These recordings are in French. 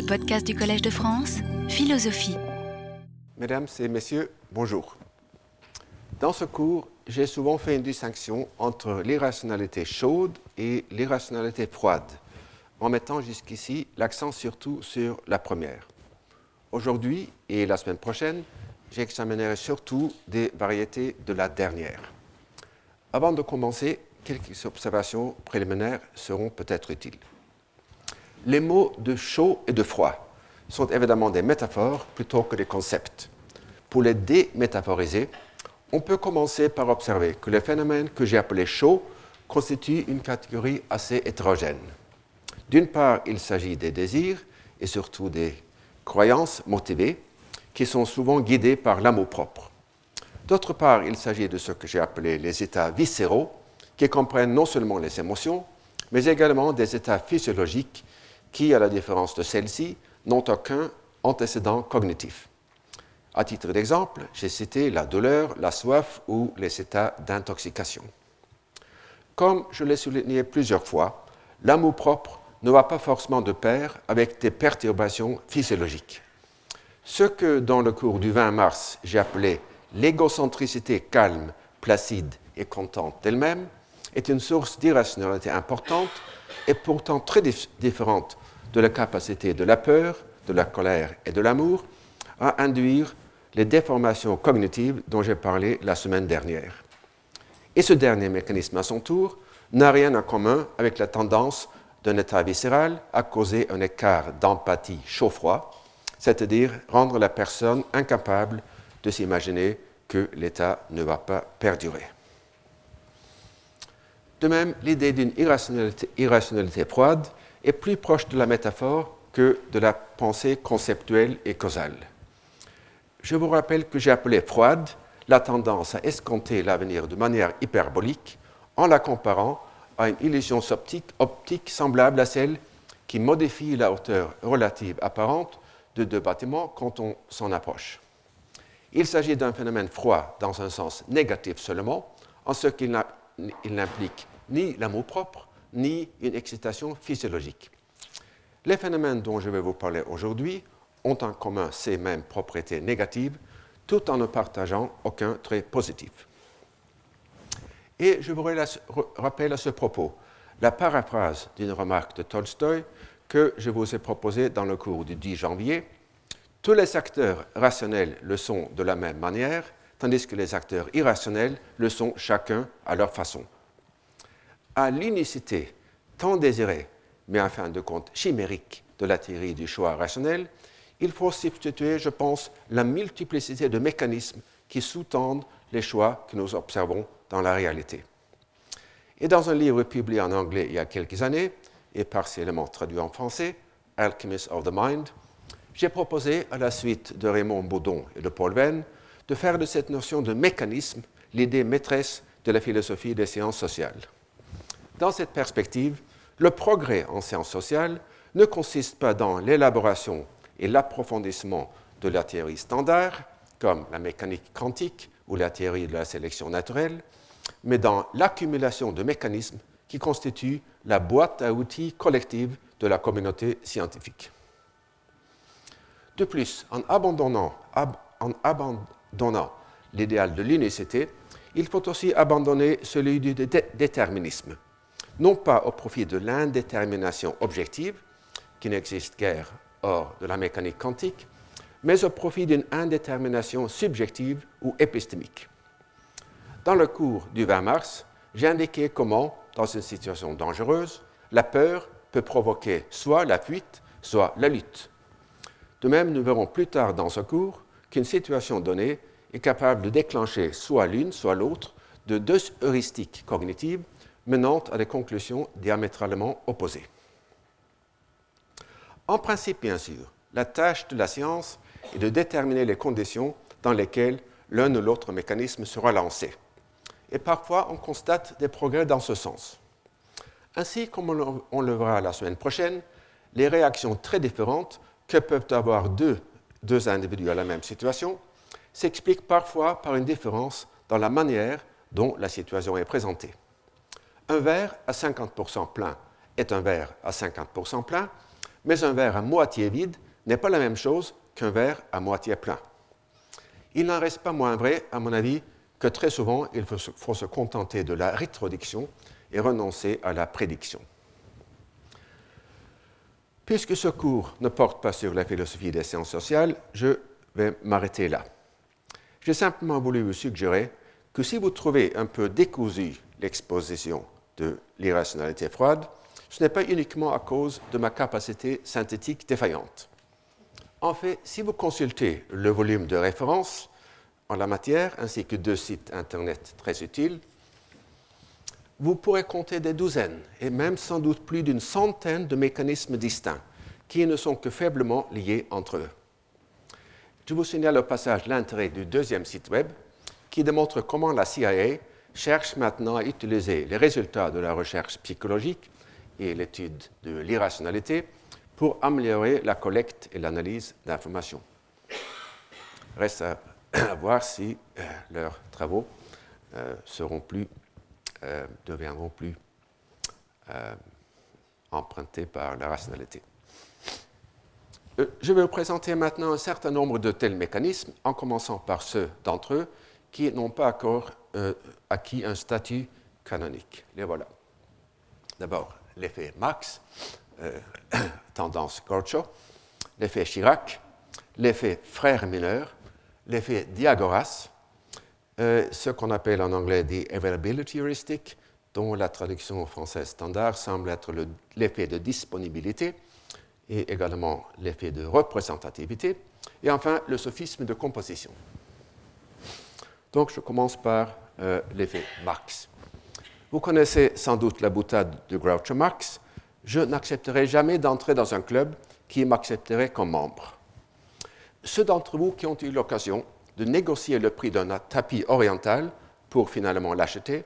les podcasts du Collège de France, Philosophie. Mesdames et messieurs, bonjour. Dans ce cours, j'ai souvent fait une distinction entre l'irrationalité chaude et l'irrationalité froide, en mettant jusqu'ici l'accent surtout sur la première. Aujourd'hui et la semaine prochaine, j'examinerai surtout des variétés de la dernière. Avant de commencer, quelques observations préliminaires seront peut-être utiles. Les mots de chaud et de froid sont évidemment des métaphores plutôt que des concepts. Pour les démétaphoriser, on peut commencer par observer que le phénomène que j'ai appelé chaud constitue une catégorie assez hétérogène. D'une part, il s'agit des désirs et surtout des croyances motivées qui sont souvent guidées par l'amour propre. D'autre part, il s'agit de ce que j'ai appelé les états viscéraux qui comprennent non seulement les émotions, mais également des états physiologiques qui, à la différence de celles-ci, n'ont aucun antécédent cognitif? À titre d'exemple, j'ai cité la douleur, la soif ou les états d'intoxication. Comme je l'ai souligné plusieurs fois, l'amour-propre ne va pas forcément de pair avec des perturbations physiologiques. Ce que dans le cours du 20 mars j'ai appelé l'égocentricité calme, placide et contente d'elle-même est une source d'irrationalité importante et pourtant très différente de la capacité de la peur, de la colère et de l'amour à induire les déformations cognitives dont j'ai parlé la semaine dernière. Et ce dernier mécanisme, à son tour, n'a rien en commun avec la tendance d'un état viscéral à causer un écart d'empathie chaud-froid, c'est-à-dire rendre la personne incapable de s'imaginer que l'état ne va pas perdurer. De même, l'idée d'une irrationalité, froide est plus proche de la métaphore que de la pensée conceptuelle et causale. Je vous rappelle que j'ai appelé froide la tendance à escompter l'avenir de manière hyperbolique en la comparant à une illusion optique, optique semblable à celle qui modifie la hauteur relative apparente de deux bâtiments quand on s'en approche. Il s'agit d'un phénomène froid dans un sens négatif seulement, en ce qu'il n'implique ni l'amour propre, ni une excitation physiologique. Les phénomènes dont je vais vous parler aujourd'hui ont en commun ces mêmes propriétés négatives, tout en ne partageant aucun trait positif. Et je vous rappelle à ce propos la paraphrase d'une remarque de Tolstoï que je vous ai proposée dans le cours du 10 janvier. Tous les acteurs rationnels le sont de la même manière, tandis que les acteurs irrationnels le sont chacun à leur façon à l'unicité tant désirée, mais en fin de compte chimérique, de la théorie du choix rationnel, il faut substituer, je pense, la multiplicité de mécanismes qui sous-tendent les choix que nous observons dans la réalité. Et dans un livre publié en anglais il y a quelques années, et partiellement traduit en français, Alchemist of the Mind, j'ai proposé, à la suite de Raymond Baudon et de Paul Venn, de faire de cette notion de mécanisme l'idée maîtresse de la philosophie des sciences sociales. Dans cette perspective, le progrès en sciences sociales ne consiste pas dans l'élaboration et l'approfondissement de la théorie standard, comme la mécanique quantique ou la théorie de la sélection naturelle, mais dans l'accumulation de mécanismes qui constituent la boîte à outils collective de la communauté scientifique. De plus, en abandonnant, en abandonnant l'idéal de l'unicité, il faut aussi abandonner celui du déterminisme, non pas au profit de l'indétermination objective, qui n'existe guère hors de la mécanique quantique, mais au profit d'une indétermination subjective ou épistémique. Dans le cours du 20 mars, j'ai indiqué comment, dans une situation dangereuse, la peur peut provoquer soit la fuite, soit la lutte. De même, nous verrons plus tard dans ce cours qu'une situation donnée est capable de déclencher soit l'une, soit l'autre de deux heuristiques cognitives menant à des conclusions diamétralement opposées. En principe, bien sûr, la tâche de la science est de déterminer les conditions dans lesquelles l'un ou l'autre mécanisme sera lancé. Et parfois, on constate des progrès dans ce sens. Ainsi, comme on le verra la semaine prochaine, les réactions très différentes que peuvent avoir deux, deux individus à la même situation s'expliquent parfois par une différence dans la manière dont la situation est présentée. Un verre à 50% plein est un verre à 50% plein, Mais un verre à moitié vide n'est pas la même chose qu'un verre à moitié plein. Il n'en reste pas moins vrai, à mon avis, que très souvent, il faut se contenter de la rétrodiction et renoncer à la prédiction. Puisque ce cours ne porte pas sur la philosophie des sciences sociales, je vais m'arrêter là. J'ai simplement voulu vous suggérer que si vous trouvez un peu décousu l'exposition de l'irrationalité froide, ce n'est pas uniquement à cause de ma capacité synthétique défaillante. En fait, si vous consultez le volume de référence en la matière, ainsi que deux sites Internet très utiles, vous pourrez compter des douzaines et même sans doute plus d'une centaine de mécanismes distincts qui ne sont que faiblement liés entre eux. Je vous signale au passage l'intérêt du deuxième site web qui démontre comment la CIA cherche maintenant à utiliser les résultats de la recherche psychologique et l'étude de l'irrationalité pour améliorer la collecte et l'analyse d'informations. Reste à, voir si euh, leurs travaux euh, seront plus euh, deviendront plus empruntés par la rationalité. Je vais vous présenter maintenant un certain nombre de tels mécanismes, en commençant par ceux d'entre eux qui n'ont pas encore acquis un statut canonique. Les voilà. D'abord, l'effet Max, tendance Gorcho, l'effet Chirac, l'effet frère mineur, l'effet Diagoras, euh, ce qu'on appelle en anglais the availability heuristic, dont la traduction française standard semble être l'effet de disponibilité et également l'effet de représentativité, et enfin le sophisme de composition. Donc je commence par euh, l'effet Marx. Vous connaissez sans doute la boutade de Groucho Marx. Je n'accepterai jamais d'entrer dans un club qui m'accepterait comme membre. Ceux d'entre vous qui ont eu l'occasion de négocier le prix d'un tapis oriental pour finalement l'acheter,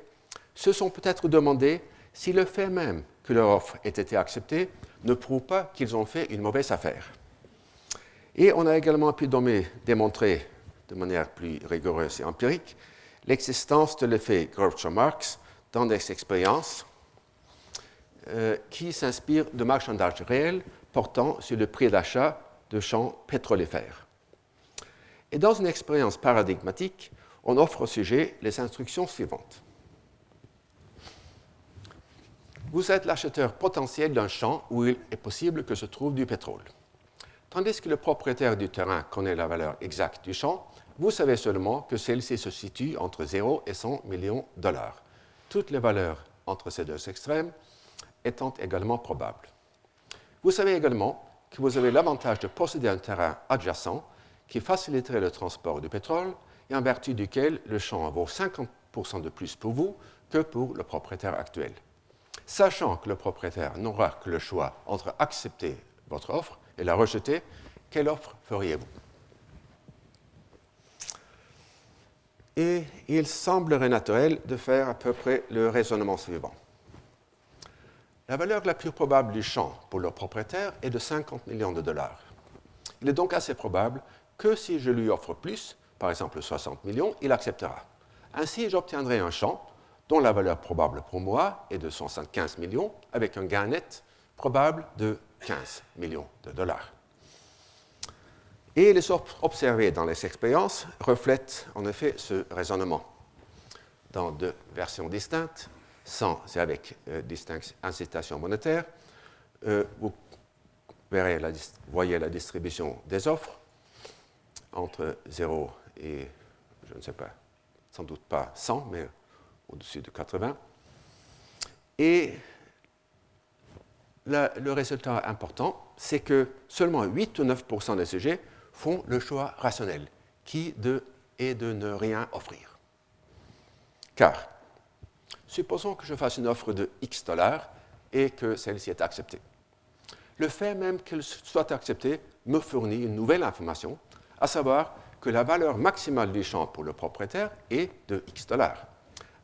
se sont peut-être demandé si le fait même que leur offre ait été acceptée ne prouve pas qu'ils ont fait une mauvaise affaire. Et on a également pu démontrer de manière plus rigoureuse et empirique l'existence de l'effet Groucho-Marx dans des expériences euh, qui s'inspirent de marchandages réels portant sur le prix d'achat de champs pétrolifères. Et dans une expérience paradigmatique, on offre au sujet les instructions suivantes. Vous êtes l'acheteur potentiel d'un champ où il est possible que se trouve du pétrole. Tandis que le propriétaire du terrain connaît la valeur exacte du champ, vous savez seulement que celle-ci se situe entre 0 et 100 millions de dollars. Toutes les valeurs entre ces deux extrêmes étant également probables. Vous savez également que vous avez l'avantage de posséder un terrain adjacent qui faciliterait le transport du pétrole et en vertu duquel le champ vaut 50% de plus pour vous que pour le propriétaire actuel. Sachant que le propriétaire n'aura que le choix entre accepter votre offre et la rejeter, quelle offre feriez-vous? Et il semblerait naturel de faire à peu près le raisonnement suivant. La valeur la plus probable du champ pour le propriétaire est de 50 millions de dollars. Il est donc assez probable que si je lui offre plus, par exemple 60 millions, il acceptera. Ainsi, j'obtiendrai un champ dont la valeur probable pour moi est de 175 millions, avec un gain net probable de 15 millions de dollars. Et les offres observées dans les expériences reflètent en effet ce raisonnement dans deux versions distinctes, sans et avec euh, incitation monétaire. Euh, vous voyez la distribution des offres entre 0 et, je ne sais pas, sans doute pas 100, mais au-dessus de 80. Et le résultat important, c'est que seulement 8 ou 9% des sujets font le choix rationnel, qui de, est de ne rien offrir. Car, supposons que je fasse une offre de X dollars et que celle-ci est acceptée. Le fait même qu'elle soit acceptée me fournit une nouvelle information à savoir que la valeur maximale du champ pour le propriétaire est de X dollars.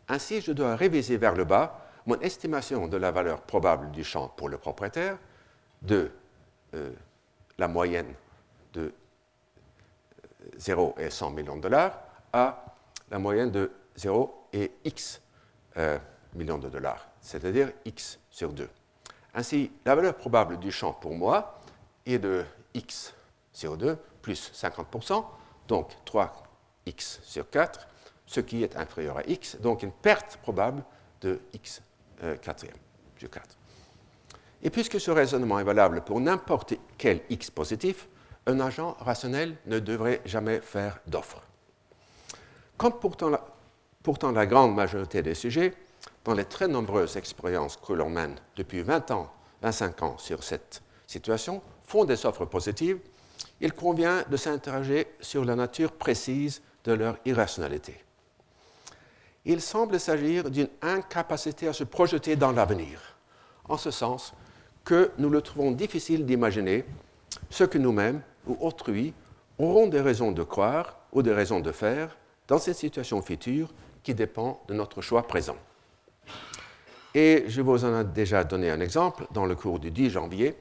Ainsi, je dois réviser vers le bas mon estimation de la valeur probable du champ pour le propriétaire de euh, la moyenne 0 et 100 millions de dollars à la moyenne de 0 et X euh, millions de dollars, c'est-à-dire X sur 2. Ainsi, la valeur probable du champ pour moi est de x CO2 plus 50%, donc 3x sur 4, ce qui est inférieur à x, donc une perte probable de x euh, quatrième sur 4. Et puisque ce raisonnement est valable pour n'importe quel x positif, un agent rationnel ne devrait jamais faire d'offre. Comme pourtant la, pourtant la grande majorité des sujets, dans les très nombreuses expériences que l'on mène depuis 20 ans, 25 ans sur cette situation, font des offres positives, il convient de s'interroger sur la nature précise de leur irrationalité. Il semble s'agir d'une incapacité à se projeter dans l'avenir, en ce sens que nous le trouvons difficile d'imaginer ce que nous-mêmes ou autrui auront des raisons de croire ou des raisons de faire dans cette situation future qui dépend de notre choix présent. Et je vous en ai déjà donné un exemple dans le cours du 10 janvier,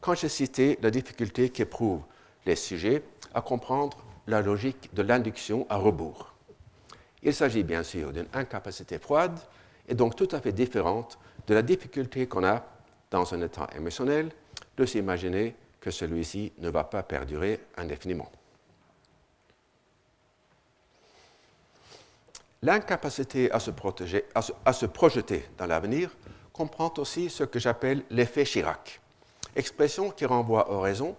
quand j'ai cité la difficulté qu'éprouvent les sujets à comprendre la logique de l'induction à rebours. Il s'agit bien sûr d'une incapacité froide et donc tout à fait différente de la difficulté qu'on a dans un état émotionnel de s'imaginer que celui-ci ne va pas perdurer indéfiniment. L'incapacité à, à, se projeter dans l'avenir comprend aussi ce que j'appelle l'effet Chirac, expression qui renvoie aux raisons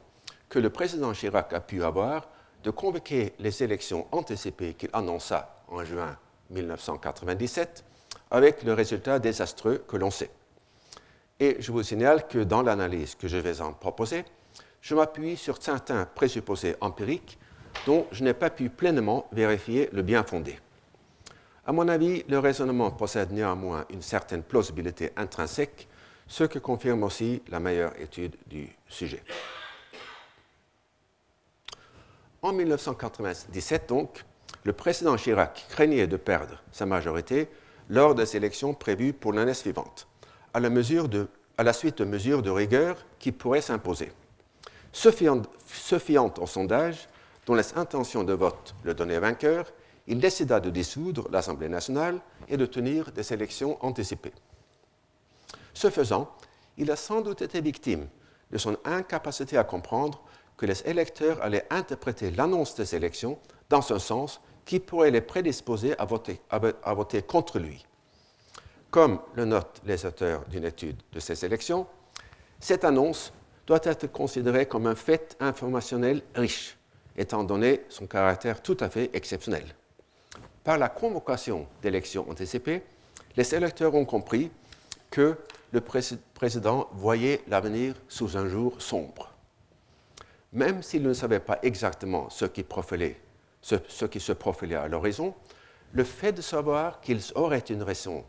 que le président Chirac a pu avoir de convoquer les élections anticipées qu'il annonça en juin 1997 avec le résultat désastreux que l'on sait. Et je vous signale que dans l'analyse que je vais en proposer, je m'appuie sur certains présupposés empiriques dont je n'ai pas pu pleinement vérifier le bien fondé. À mon avis, le raisonnement possède néanmoins une certaine plausibilité intrinsèque, ce que confirme aussi la meilleure étude du sujet. En 1997, donc, le président Chirac craignait de perdre sa majorité lors des élections prévues pour l'année suivante, à la, à la, suite de mesures de rigueur qui pourraient s'imposer. Se fiant, au sondage, dont les intentions de vote le donnaient vainqueur, il décida de dissoudre l'Assemblée nationale et de tenir des élections anticipées. Ce faisant, il a sans doute été victime de son incapacité à comprendre que les électeurs allaient interpréter l'annonce des élections dans un sens qui pourrait les prédisposer à voter contre lui. Comme le notent les auteurs d'une étude de ces élections, cette annonce doit être considérée comme un fait informationnel riche, étant donné son caractère tout à fait exceptionnel. Par la convocation d'élections anticipées, les électeurs ont compris que le président voyait l'avenir sous un jour sombre. Même s'ils ne savaient pas exactement ce qui, se profilait à l'horizon, le fait de savoir qu'ils auraient une raison,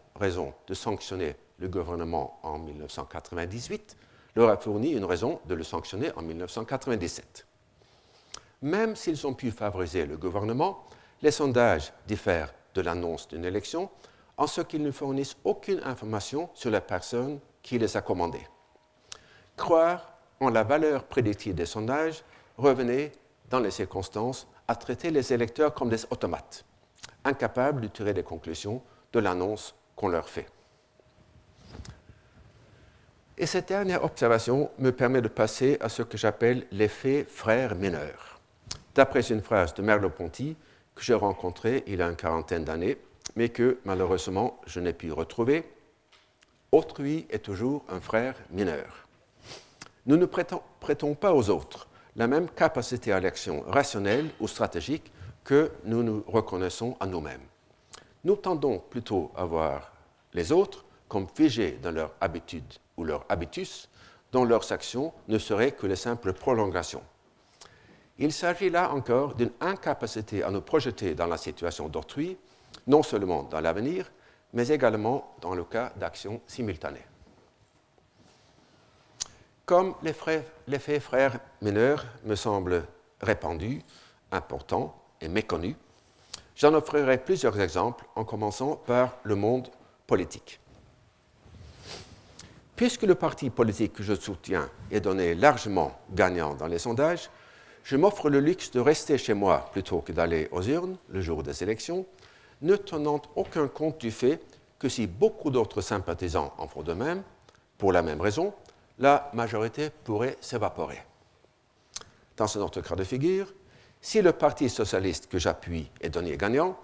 de sanctionner le gouvernement en 1998 leur a fourni une raison de le sanctionner en 1997. Même s'ils ont pu favoriser le gouvernement, les sondages diffèrent de l'annonce d'une élection en ce qu'ils ne fournissent aucune information sur la personne qui les a commandés. Croire en la valeur prédictive des sondages revenait, dans les circonstances, à traiter les électeurs comme des automates, incapables de tirer des conclusions de l'annonce qu'on leur fait. Et cette dernière observation me permet de passer à ce que j'appelle l'effet frère mineur. D'après une phrase de Merleau-Ponty, que j'ai rencontré il y a une quarantaine d'années, mais que malheureusement je n'ai pu retrouver. Autrui est toujours un frère mineur. Nous ne prêtons, prêtons pas aux autres la même capacité à l'action rationnelle ou stratégique que nous nous reconnaissons à nous-mêmes. Nous tendons plutôt à voir les autres comme figés dans leur habitude ou leur habitus, dont leurs actions ne seraient que les simples prolongations. Il s'agit là encore d'une incapacité à nous projeter dans la situation d'autrui, non seulement dans l'avenir, mais également dans le cas d'actions simultanées. Comme l'effet frère mineur me semble répandu, important et méconnu, j'en offrirai plusieurs exemples en commençant par le monde politique. Puisque le parti politique que je soutiens est donné largement gagnant dans les sondages, je m'offre le luxe de rester chez moi plutôt que d'aller aux urnes le jour des élections, ne tenant aucun compte du fait que si beaucoup d'autres sympathisants en font de même, pour la même raison, la majorité pourrait s'évaporer. Dans un autre cas de figure, si le Parti socialiste que j'appuie est donné gagnant,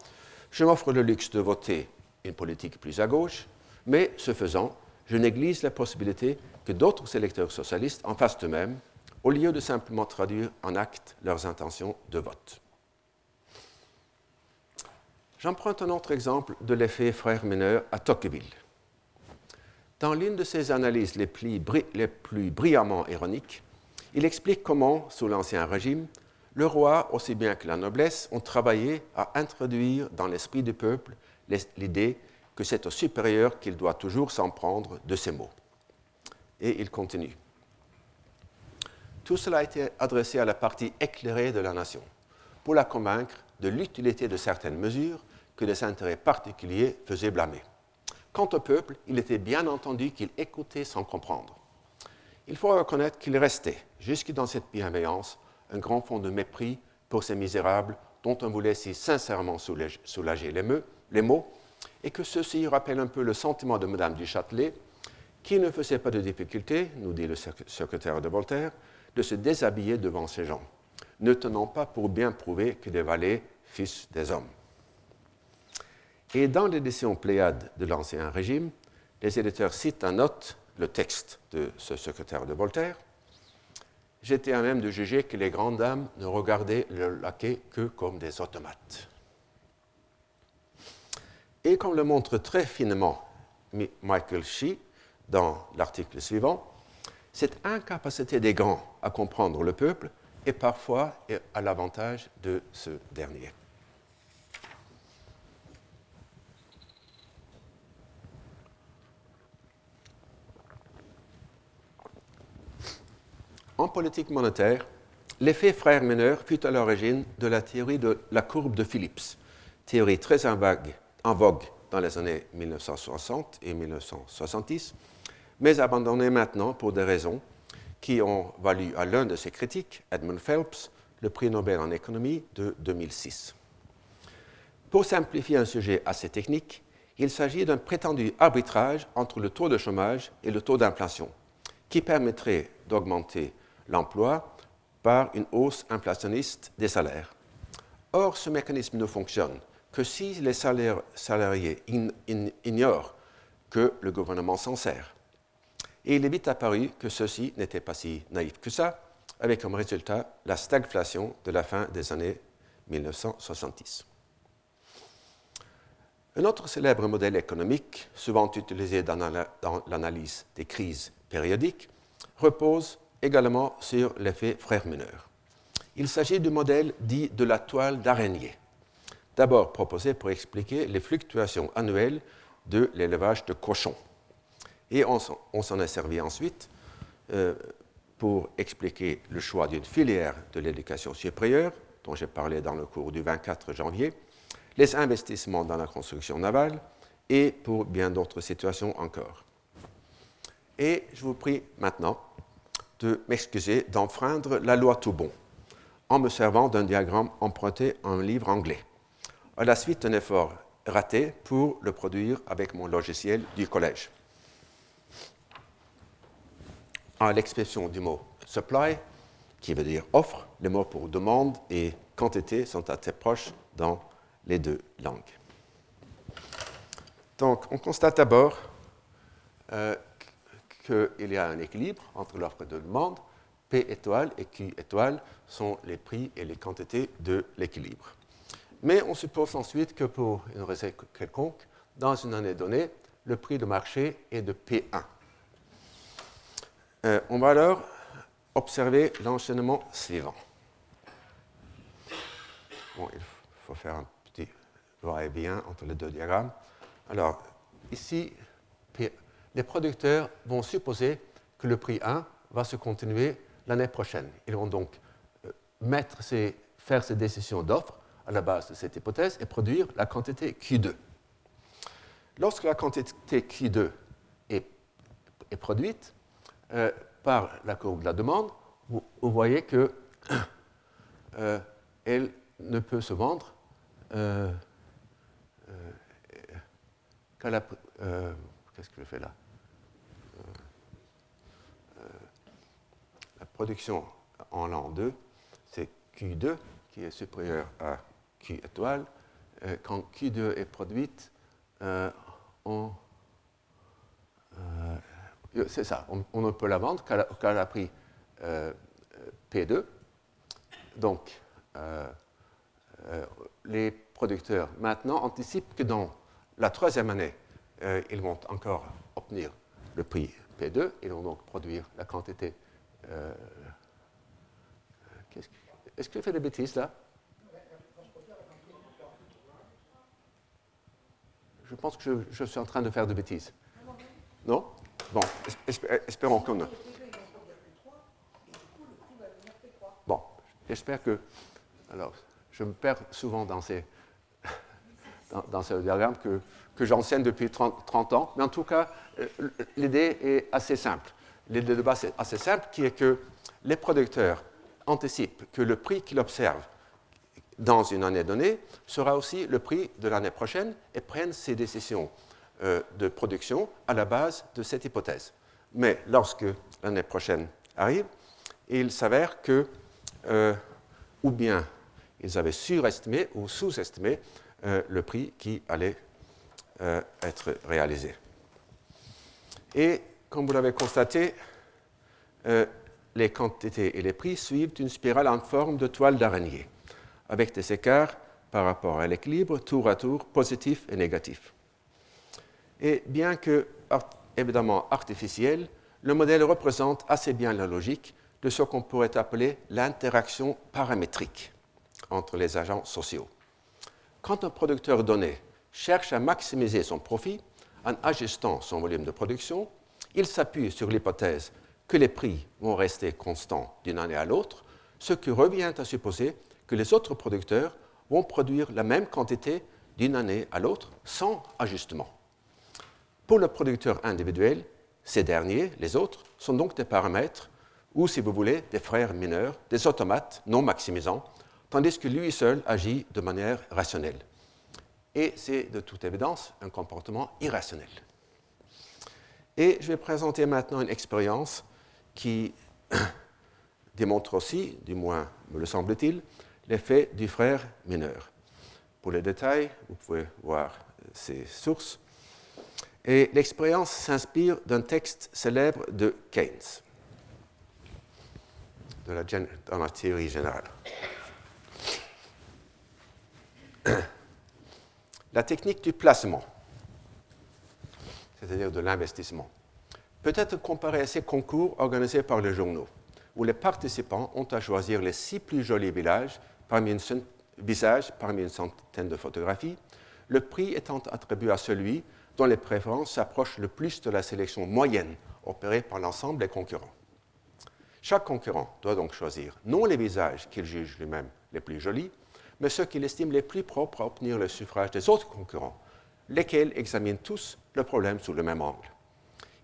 je m'offre le luxe de voter une politique plus à gauche, mais ce faisant, je néglige la possibilité que d'autres électeurs socialistes en fassent eux-mêmes, au lieu de simplement traduire en acte leurs intentions de vote. J'emprunte un autre exemple de l'effet frère mineur à Tocqueville. Dans l'une de ses analyses les plus brillamment ironiques, il explique comment, sous l'Ancien Régime, le roi, aussi bien que la noblesse, ont travaillé à introduire dans l'esprit du peuple l'idée que c'est au supérieur qu'il doit toujours s'en prendre de ces mots. Et il continue. Tout cela a été adressé à la partie éclairée de la nation, pour la convaincre de l'utilité de certaines mesures que des intérêts particuliers faisaient blâmer. Quant au peuple, il était bien entendu qu'il écoutait sans comprendre. Il faut reconnaître qu'il restait, jusque dans cette bienveillance, un grand fond de mépris pour ces misérables dont on voulait si sincèrement soulager les, mots, et que ceci rappelle un peu le sentiment de Madame du Châtelet, qui ne faisait pas de difficulté, nous dit le secrétaire de Voltaire, de se déshabiller devant ces gens, ne tenant pas pour bien prouver que des valets fils des hommes. Et dans l'édition Pléiade de l'Ancien Régime, les éditeurs citent en note le texte de ce secrétaire de Voltaire, j'étais à même de juger que les grandes dames ne regardaient le laquais que comme des automates. Et comme le montre très finement Michael Shee dans l'article suivant, cette incapacité des grands à comprendre le peuple est parfois à l'avantage de ce dernier. En politique monétaire, l'effet frère mineur fut à l'origine de la théorie de la courbe de Phillips, théorie très en vogue, dans les années 1960 et 1970, mais abandonnée maintenant pour des raisons qui ont valu à l'un de ses critiques, Edmund Phelps, le prix Nobel en économie de 2006. Pour simplifier un sujet assez technique, il s'agit d'un prétendu arbitrage entre le taux de chômage et le taux d'inflation, qui permettrait d'augmenter l'emploi par une hausse inflationniste des salaires. Or, ce mécanisme ne fonctionne que si les salariés ignorent que le gouvernement s'en sert. Et il est vite apparu que ceci n'était pas si naïf que ça, avec comme résultat la stagflation de la fin des années 1970. Un autre célèbre modèle économique, souvent utilisé dans l'analyse des crises périodiques, repose également sur l'effet frère mineur. Il s'agit du modèle dit de la toile d'araignée, d'abord proposé pour expliquer les fluctuations annuelles de l'élevage de cochons. Et on, s'en est servi ensuite euh, pour expliquer le choix d'une filière de l'éducation supérieure, dont j'ai parlé dans le cours du 24 janvier, les investissements dans la construction navale et pour bien d'autres situations encore. Et je vous prie maintenant de m'excuser d'enfreindre la loi tout bon en me servant d'un diagramme emprunté en un livre anglais. À la suite d'un effort raté pour le produire avec mon logiciel du collège. À l'expression du mot supply, qui veut dire offre, les mots pour demande et quantité sont assez proches dans les deux langues. Donc, on constate d'abord euh, qu'il y a un équilibre entre l'offre et la demande. P étoile et Q étoile sont les prix et les quantités de l'équilibre. Mais on suppose ensuite que pour une recette quelconque, dans une année donnée, le prix de marché est de P1. Euh, on va alors observer l'enchaînement suivant. Bon, il faut faire un petit va-et-vient entre les deux diagrammes. Alors, ici, P1 les producteurs vont supposer que le prix 1 va se continuer l'année prochaine. Ils vont donc euh, mettre faire ces décisions d'offre à la base de cette hypothèse et produire la quantité Q2. Lorsque la quantité Q2 est, produite euh, par la courbe de la demande, vous, voyez qu'elle euh, ne peut se vendre qu'à la... Qu'est-ce que je fais là? Production en l'an 2 c'est Q2 qui est supérieur à Q étoile. Euh, quand Q2 est produite, euh, on, c'est ça, on, ne peut la vendre qu'à la, prix P2. Donc, les producteurs maintenant anticipent que dans la troisième année, ils vont encore obtenir le prix P2, ils vont donc produire la quantité. Est-ce que je fais des bêtises là? Je pense que je, suis en train de faire des bêtises. Non? Bon, espérons qu'on ne. Bon, j'espère que. Alors, je me perds souvent dans ces, dans, ce diagramme que, que j'enseigne depuis 30, ans, mais en tout cas, euh, l'idée est assez simple. L'idée de base est assez simple, qui est que les producteurs anticipent que le prix qu'ils observent dans une année donnée sera aussi le prix de l'année prochaine et prennent ces décisions euh, de production à la base de cette hypothèse. Mais lorsque l'année prochaine arrive, il s'avère que, euh, ou bien ils avaient surestimé ou sous-estimé euh, le prix qui allait être réalisé. Et comme vous l'avez constaté, les quantités et les prix suivent une spirale en forme de toile d'araignée avec des écarts par rapport à l'équilibre, tour à tour, positif et négatif. Et bien que évidemment artificiel, le modèle représente assez bien la logique de ce qu'on pourrait appeler l'interaction paramétrique entre les agents sociaux. Quand un producteur donné cherche à maximiser son profit en ajustant son volume de production, il s'appuie sur l'hypothèse que les prix vont rester constants d'une année à l'autre, ce qui revient à supposer que les autres producteurs vont produire la même quantité d'une année à l'autre sans ajustement. Pour le producteur individuel, ces derniers, les autres, sont donc des paramètres ou, si vous voulez, des frères mineurs, des automates non maximisants, tandis que lui seul agit de manière rationnelle. Et c'est de toute évidence un comportement irrationnel. Et je vais présenter maintenant une expérience qui démontre aussi, du moins me le semble-t-il, l'effet du frère mineur. Pour les détails, vous pouvez voir ces sources. Et l'expérience s'inspire d'un texte célèbre de Keynes, la, dans la théorie générale. La technique du placement, c'est-à-dire de l'investissement, peut être comparée à ces concours organisés par les journaux, où les participants ont à choisir les six plus jolis villages parmi une visage parmi une centaine de photographies, le prix étant attribué à celui dont les préférences s'approchent le plus de la sélection moyenne opérée par l'ensemble des concurrents. Chaque concurrent doit donc choisir non les visages qu'il juge lui-même les plus jolis, mais ceux qu'il estime les plus propres à obtenir le suffrage des autres concurrents, lesquels examinent tous le problème sous le même angle.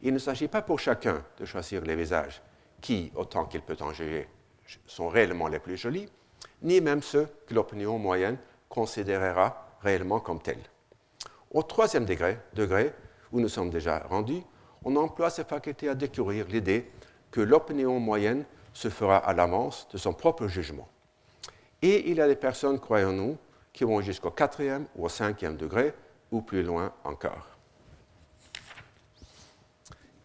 Il ne s'agit pas pour chacun de choisir les visages qui, autant qu'il peut en juger, sont réellement les plus jolis, ni même ceux que l'opinion moyenne considérera réellement comme tels. Au troisième degré, où nous sommes déjà rendus, on emploie ces facultés à découvrir l'idée que l'opinion moyenne se fera à l'avance de son propre jugement. Et il y a des personnes, croyons-nous, qui vont jusqu'au quatrième ou au cinquième degré, ou plus loin encore.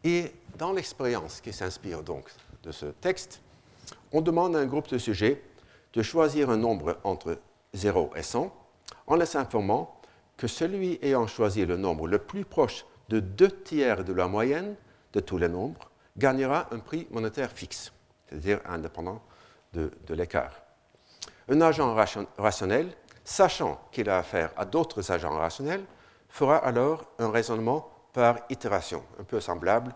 Et dans l'expérience qui s'inspire donc de ce texte, on demande à un groupe de sujets de choisir un nombre entre 0 et 100 en les informant que celui ayant choisi le nombre le plus proche de deux tiers de la moyenne de tous les nombres gagnera un prix monétaire fixe, c'est-à-dire indépendant de, l'écart. Un agent rationnel, sachant qu'il a affaire à d'autres agents rationnels, fera alors un raisonnement par itération, un peu semblable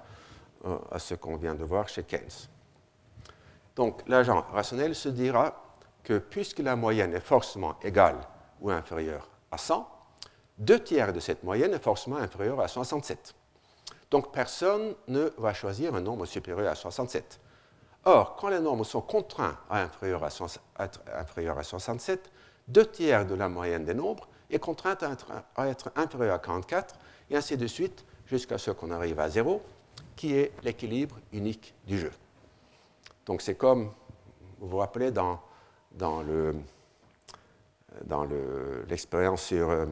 euh, à ce qu'on vient de voir chez Keynes. Donc l'agent rationnel se dira que puisque la moyenne est forcément égale ou inférieure à 100, deux tiers de cette moyenne est forcément inférieure à 67. Donc personne ne va choisir un nombre supérieur à 67. Or, quand les nombres sont contraints à, inférieur à, à 67, deux tiers de la moyenne des nombres est contrainte à être, à être inférieure à 44, et ainsi de suite, jusqu'à ce qu'on arrive à 0, qui est l'équilibre unique du jeu. Donc c'est comme, vous vous rappelez, dans dans le, dans l'expérience sur, euh,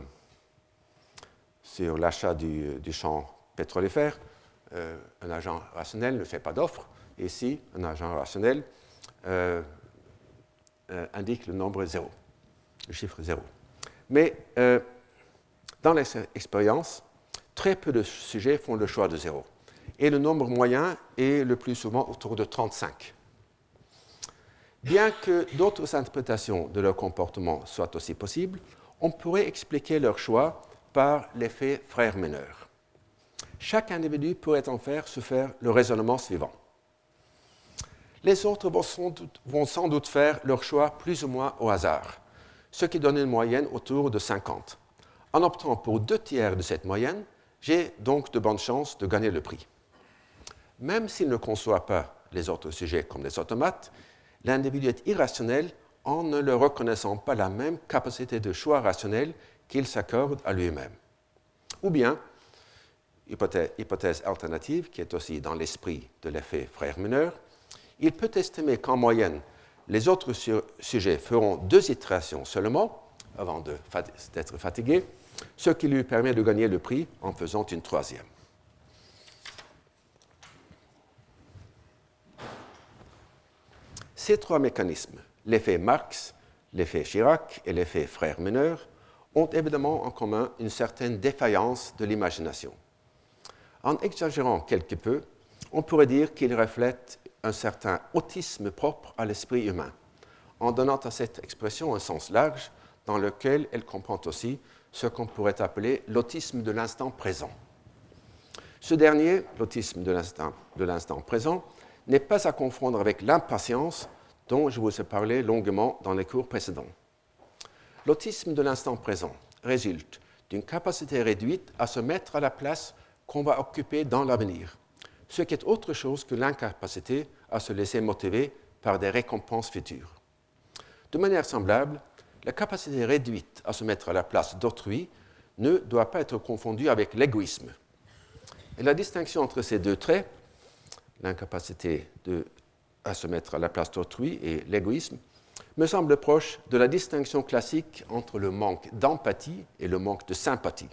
sur l'achat du, champ pétrolifère, euh, un agent rationnel ne fait pas d'offre. Ici, un agent rationnel euh, indique le nombre zéro, le chiffre zéro. Mais dans l'expérience, très peu de sujets font le choix de zéro. Et le nombre moyen est le plus souvent autour de 35. Bien que d'autres interprétations de leur comportement soient aussi possibles, on pourrait expliquer leur choix par l'effet frère mineur. Chaque individu pourrait en faire se faire le raisonnement suivant. Les autres vont sans, doute, faire leur choix plus ou moins au hasard, ce qui donne une moyenne autour de 50. En optant pour deux tiers de cette moyenne, j'ai donc de bonnes chances de gagner le prix. Même s'il ne conçoit pas les autres sujets comme des automates, l'individu est irrationnel en ne leur reconnaissant pas la même capacité de choix rationnel qu'il s'accorde à lui-même. Ou bien, hypothèse, alternative, qui est aussi dans l'esprit de l'effet frère mineur, il peut estimer qu'en moyenne, les autres sujets feront deux itérations seulement avant d'être fatigués, ce qui lui permet de gagner le prix en faisant une troisième. Ces trois mécanismes, l'effet Marx, l'effet Chirac et l'effet frère mineur, ont évidemment en commun une certaine défaillance de l'imagination. En exagérant quelque peu, on pourrait dire qu'ils reflètent un certain autisme propre à l'esprit humain, en donnant à cette expression un sens large dans lequel elle comprend aussi ce qu'on pourrait appeler l'autisme de l'instant présent. Ce dernier, l'autisme de l'instant présent, n'est pas à confondre avec l'impatience dont je vous ai parlé longuement dans les cours précédents. L'autisme de l'instant présent résulte d'une capacité réduite à se mettre à la place qu'on va occuper dans l'avenir, ce qui est autre chose que l'incapacité à se laisser motiver par des récompenses futures. De manière semblable, la capacité réduite à se mettre à la place d'autrui ne doit pas être confondue avec l'égoïsme. Et la distinction entre ces deux traits l'incapacité à se mettre à la place d'autrui et l'égoïsme, me semble proche de la distinction classique entre le manque d'empathie et le manque de sympathie.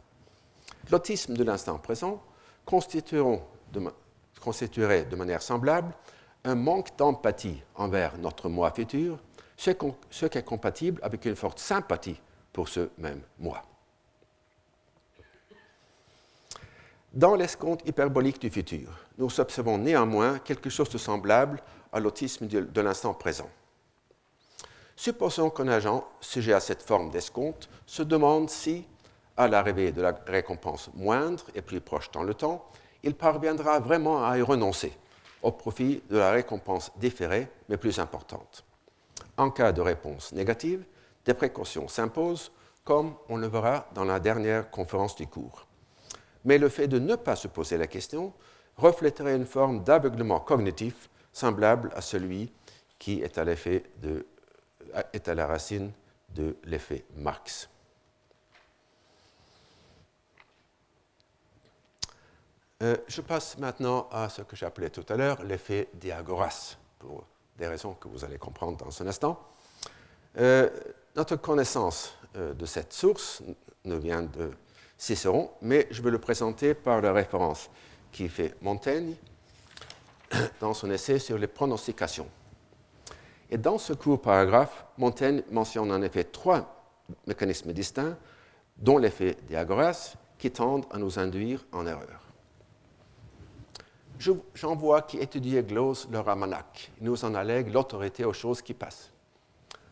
L'autisme de l'instant présent constituerait de manière semblable un manque d'empathie envers notre moi futur, ce qui est compatible avec une forte sympathie pour ce même moi. Dans l'escompte hyperbolique du futur, nous observons néanmoins quelque chose de semblable à l'autisme de, l'instant présent. Supposons qu'un agent sujet à cette forme d'escompte se demande si, à l'arrivée de la récompense moindre et plus proche dans le temps, il parviendra vraiment à y renoncer au profit de la récompense différée mais plus importante. En cas de réponse négative, des précautions s'imposent, comme on le verra dans la dernière conférence du cours mais le fait de ne pas se poser la question reflèterait une forme d'aveuglement cognitif semblable à celui qui est à, de, est à la racine de l'effet Marx. Euh, je passe maintenant à ce que j'appelais tout à l'heure l'effet Diagoras, pour des raisons que vous allez comprendre dans un instant. Euh, notre connaissance euh, de cette source ne vient de Cicéron, mais je vais le présenter par la référence qui fait Montaigne dans son essai sur les pronostications. Et dans ce court paragraphe, Montaigne mentionne en effet trois mécanismes distincts, dont l'effet Diagoras, qui tendent à nous induire en erreur. J'en vois qui étudient et glosent leur almanach. Ils nous en allèguent l'autorité aux choses qui passent.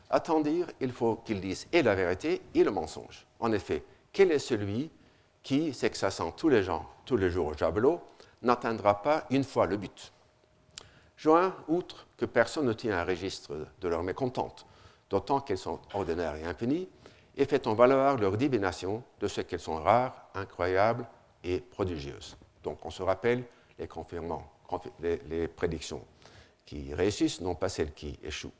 Attendir, il faut qu'ils disent et la vérité et le mensonge. En effet, quel est celui qui, s'exerçant tous les, gens, tous les jours au javelot, n'atteindra pas une fois le but. Joint, outre que personne ne tient un registre de leurs mécontentes, d'autant qu'elles sont ordinaires et infinies, et fait en valoir leur divination de ce qu'elles sont rares, incroyables et prodigieuses. Donc on se rappelle les, les, les prédictions qui réussissent, non pas celles qui échouent.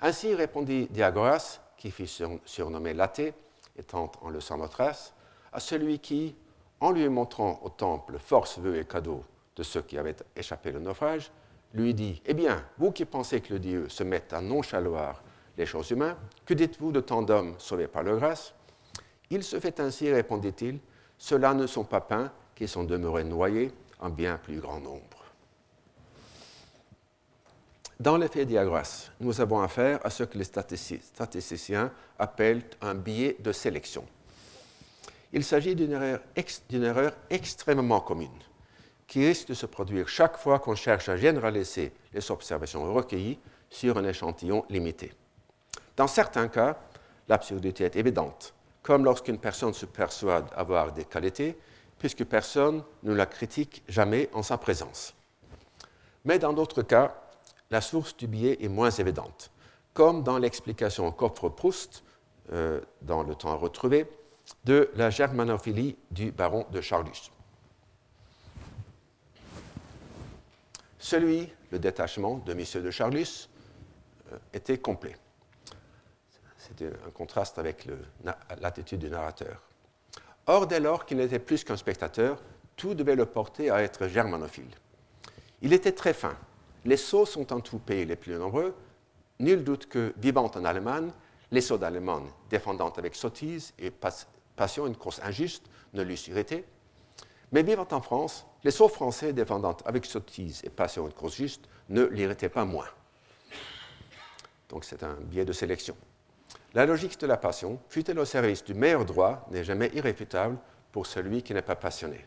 Ainsi répondit Diagoras, qui fut surnommé Laté, étant en le race, à celui qui, en lui montrant au temple force, vœux et cadeaux de ceux qui avaient échappé le naufrage, lui dit Eh bien, vous qui pensez que le Dieu se met à nonchaloir les choses humaines Que dites-vous de tant d'hommes sauvés par leur grâce? Il se fait ainsi, répondit-il, ceux-là ne sont pas peints qui sont demeurés noyés en bien plus grand nombre. Dans l'effet Diagras, nous avons affaire à ce que les statisticiens appellent un biais de sélection. Il s'agit d'une erreur, erreur, extrêmement commune qui risque de se produire chaque fois qu'on cherche à généraliser les observations recueillies sur un échantillon limité. Dans certains cas, l'absurdité est évidente, comme lorsqu'une personne se persuade avoir des qualités, puisque personne ne la critique jamais en sa présence. Mais dans d'autres cas, la source du biais est moins évidente, comme dans l'explication qu'offre Proust, euh, dans le temps retrouvé, de la germanophilie du baron de Charlus. Celui, le détachement de M. de Charlus, euh, était complet. C'était un contraste avec l'attitude du narrateur. Or, dès lors qu'il n'était plus qu'un spectateur, tout devait le porter à être germanophile. Il était très fin. Les sots sont en les plus nombreux. Nul doute que, vivant en Allemagne, les sots d'Allemagne, défendant avec sottise et une cause injuste, ne l'eussent irrité. Mais vivant en France, les sots français, défendant avec sottise et passion une cause juste, ne l'irritaient pas moins. Donc c'est un biais de sélection. La logique de la passion, fut-elle au service du meilleur droit, n'est jamais irréfutable pour celui qui n'est pas passionné.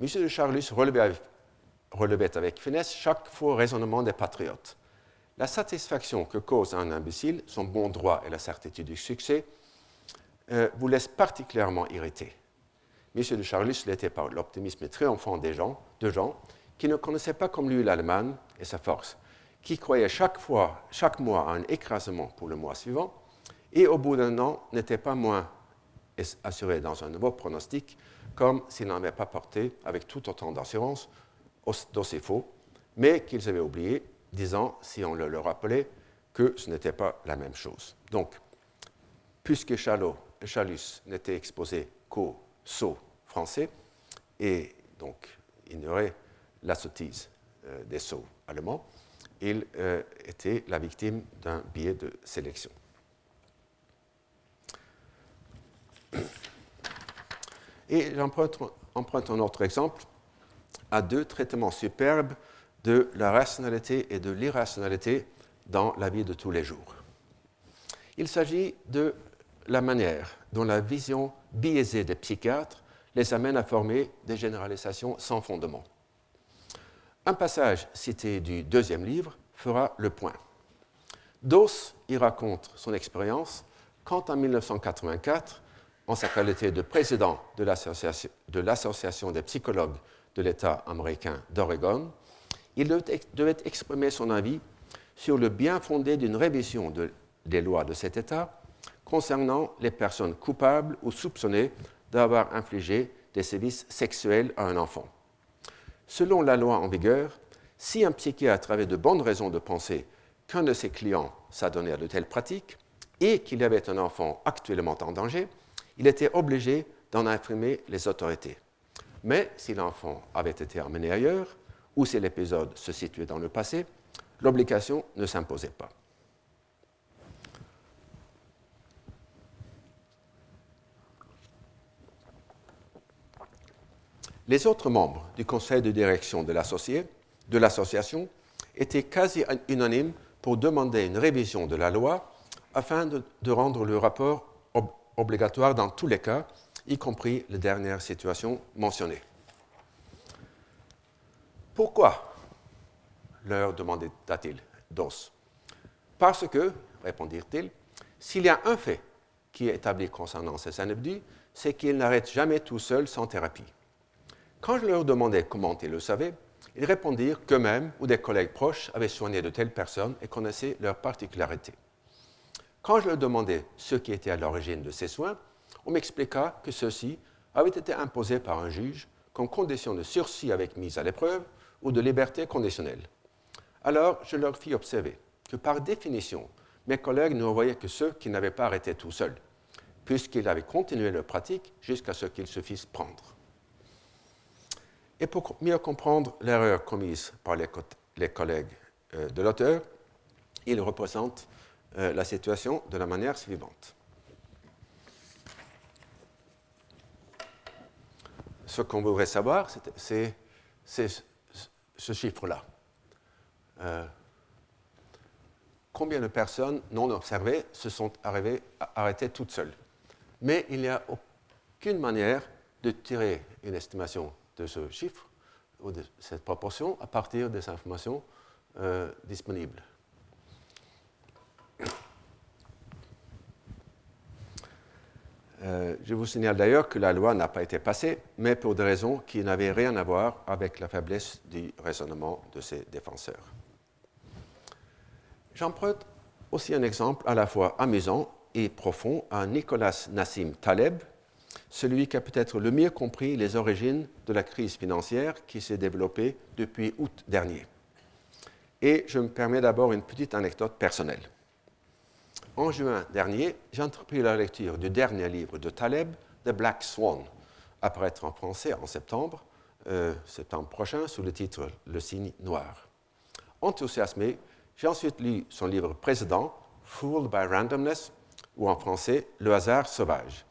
M. de Charlus relevait avec, finesse chaque faux raisonnement des patriotes. La satisfaction que cause un imbécile, son bon droit et la certitude du succès, euh, vous laissent particulièrement irrité. M. de Charlus l'était par l'optimisme triomphant des gens, de gens qui ne connaissaient pas comme lui l'Allemagne et sa force, qui croyaient chaque fois, chaque mois à un écrasement pour le mois suivant, et au bout d'un an n'était pas moins assuré dans un nouveau pronostic, comme s'ils n'en avaient pas porté avec tout autant d'assurance d'aussi faux, mais qu'ils avaient oublié, disant, si on le leur rappelait, que ce n'était pas la même chose. Donc, puisque Chalot, Chalus n'était exposé qu'au sceau français, et donc ignorait la sottise euh, des sceaux allemands, il euh, était la victime d'un biais de sélection. Et j'emprunte un autre exemple à deux traitements superbes de la rationalité et de l'irrationalité dans la vie de tous les jours. Il s'agit de la manière dont la vision biaisée des psychiatres les amène à former des généralisations sans fondement. Un passage cité du deuxième livre fera le point. Doss y raconte son expérience quand en 1984, en sa qualité de président de l'Association des psychologues de l'État américain d'Oregon, il devait exprimer son avis sur le bien fondé d'une révision des lois de cet État concernant les personnes coupables ou soupçonnées d'avoir infligé des sévices sexuels à un enfant. Selon la loi en vigueur, si un psychiatre avait de bonnes raisons de penser qu'un de ses clients s'adonnait à de telles pratiques et qu'il y avait un enfant actuellement en danger, il était obligé d'en informer les autorités. Mais si l'enfant avait été emmené ailleurs, ou si l'épisode se situait dans le passé, l'obligation ne s'imposait pas. Les autres membres du conseil de direction de l'association étaient quasi unanimes pour demander une révision de la loi afin de rendre le rapport obligatoire dans tous les cas, y compris les dernières situations mentionnées. Pourquoi leur demanda-t-il Dos? Parce que, répondirent-ils, s'il y a un fait qui est établi concernant ces individus, c'est qu'ils n'arrêtent jamais tout seuls sans thérapie. Quand je leur demandais comment ils le savaient, ils répondirent qu'eux-mêmes ou des collègues proches avaient soigné de telles personnes et connaissaient leurs particularités. Quand je leur demandais ce qui était à l'origine de ces soins, on m'expliqua que ceux-ci avaient été imposés par un juge comme condition de sursis avec mise à l'épreuve ou de liberté conditionnelle. Alors, je leur fis observer que par définition, mes collègues ne voyaient que ceux qui n'avaient pas arrêté tout seuls, puisqu'ils avaient continué leur pratique jusqu'à ce qu'ils se fissent prendre. Et pour mieux comprendre l'erreur commise par les, collègues euh, de l'auteur, il représente la situation de la manière suivante. Ce qu'on voudrait savoir, c'est ce chiffre-là. combien de personnes non observées se sont arrêtées toutes seules? Mais il n'y a aucune manière de tirer une estimation de ce chiffre ou de cette proportion à partir des informations euh, disponibles. Euh, je vous signale d'ailleurs que la loi n'a pas été passée, mais pour des raisons qui n'avaient rien à voir avec la faiblesse du raisonnement de ses défenseurs. J'emprunte aussi un exemple à la fois amusant et profond à Nicolas Nassim Taleb, celui qui a peut-être le mieux compris les origines de la crise financière qui s'est développée depuis août dernier. Et je me permets d'abord une petite anecdote personnelle. En juin dernier, j'ai entrepris la lecture du dernier livre de Taleb, The Black Swan, apparaître en français en septembre, euh, septembre prochain, sous le titre Le signe noir. Enthousiasmé, j'ai ensuite lu son livre précédent, Fooled by Randomness, ou en français Le hasard sauvage,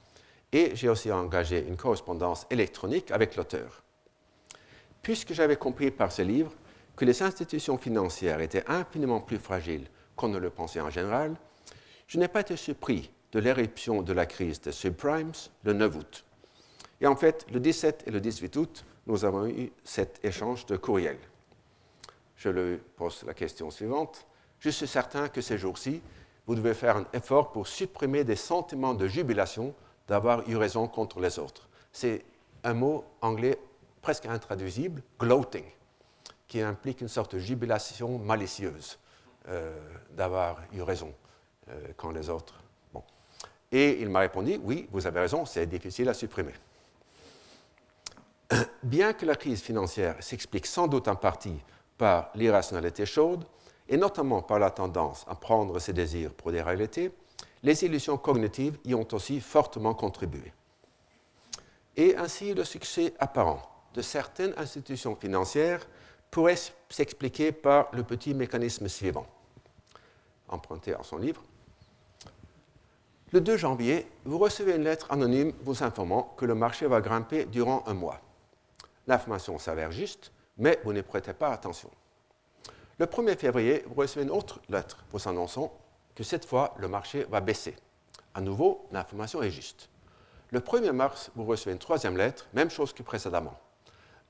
et j'ai aussi engagé une correspondance électronique avec l'auteur. Puisque j'avais compris par ce livre que les institutions financières étaient infiniment plus fragiles qu'on ne le pensait en général, je n'ai pas été surpris de l'éruption de la crise des subprimes le 9 août. Et en fait, le 17 et le 18 août, nous avons eu cet échange de courriels. Je lui pose la question suivante. Je suis certain que ces jours-ci, vous devez faire un effort pour supprimer des sentiments de jubilation d'avoir eu raison contre les autres. C'est un mot anglais presque intraduisible, gloating, qui implique une sorte de jubilation malicieuse euh, d'avoir eu raison euh, quand les autres. Bon. Et il m'a répondu Oui, vous avez raison, c'est difficile à supprimer. Bien que la crise financière s'explique sans doute en partie par l'irrationalité chaude, et notamment par la tendance à prendre ses désirs pour des réalités, les illusions cognitives y ont aussi fortement contribué. Et ainsi, le succès apparent de certaines institutions financières pourrait s'expliquer par le petit mécanisme suivant, emprunté à son livre. Le 2 janvier, vous recevez une lettre anonyme vous informant que le marché va grimper durant un mois. L'information s'avère juste, mais vous ne prêtez pas attention. Le 1er février, vous recevez une autre lettre vous annonçant que cette fois, le marché va baisser. À nouveau, l'information est juste. Le 1er mars, vous recevez une troisième lettre, même chose que précédemment.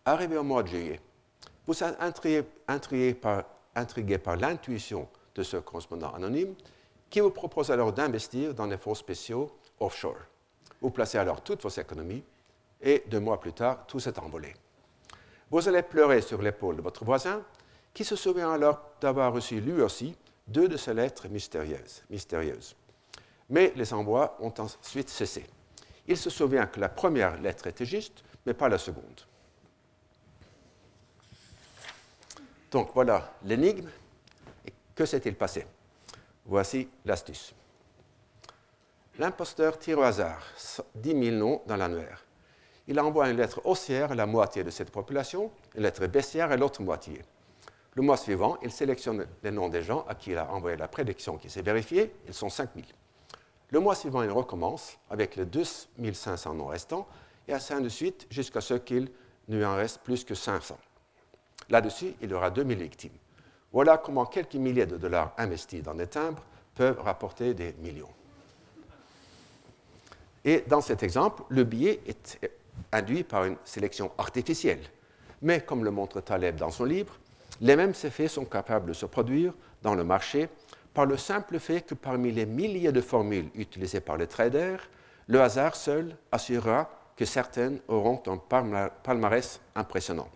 Arrivé au mois de juillet, vous êtes intrigué, par, par l'intuition de ce correspondant anonyme qui vous propose alors d'investir dans des fonds spéciaux offshore. Vous placez alors toutes vos économies et deux mois plus tard, tout s'est envolé. Vous allez pleurer sur l'épaule de votre voisin qui se souvient alors d'avoir reçu lui aussi deux de ces lettres mystérieuses. mystérieuses. Mais les envois ont ensuite cessé. Il se souvient que la première lettre était juste, mais pas la seconde. Donc voilà l'énigme. Que s'est-il passé? Voici l'astuce. L'imposteur tire au hasard 10 000 noms dans l'annuaire. Il envoie une lettre haussière à la moitié de cette population, une lettre baissière à l'autre moitié. Le mois suivant, il sélectionne les noms des gens à qui il a envoyé la prédiction qui s'est vérifiée. Ils sont 5000. Le mois suivant, il recommence avec les 2500 noms restants et ainsi de suite jusqu'à ce qu'il ne en reste plus que 500. Là-dessus, il y aura 2000 victimes. Voilà comment quelques milliers de dollars investis dans des timbres peuvent rapporter des millions. Et dans cet exemple, le billet est induit par une sélection artificielle. Mais comme le montre Taleb dans son livre, les mêmes effets sont capables de se produire dans le marché par le simple fait que parmi les milliers de formules utilisées par les traders, le hasard seul assurera que certaines auront un palmarès impressionnant.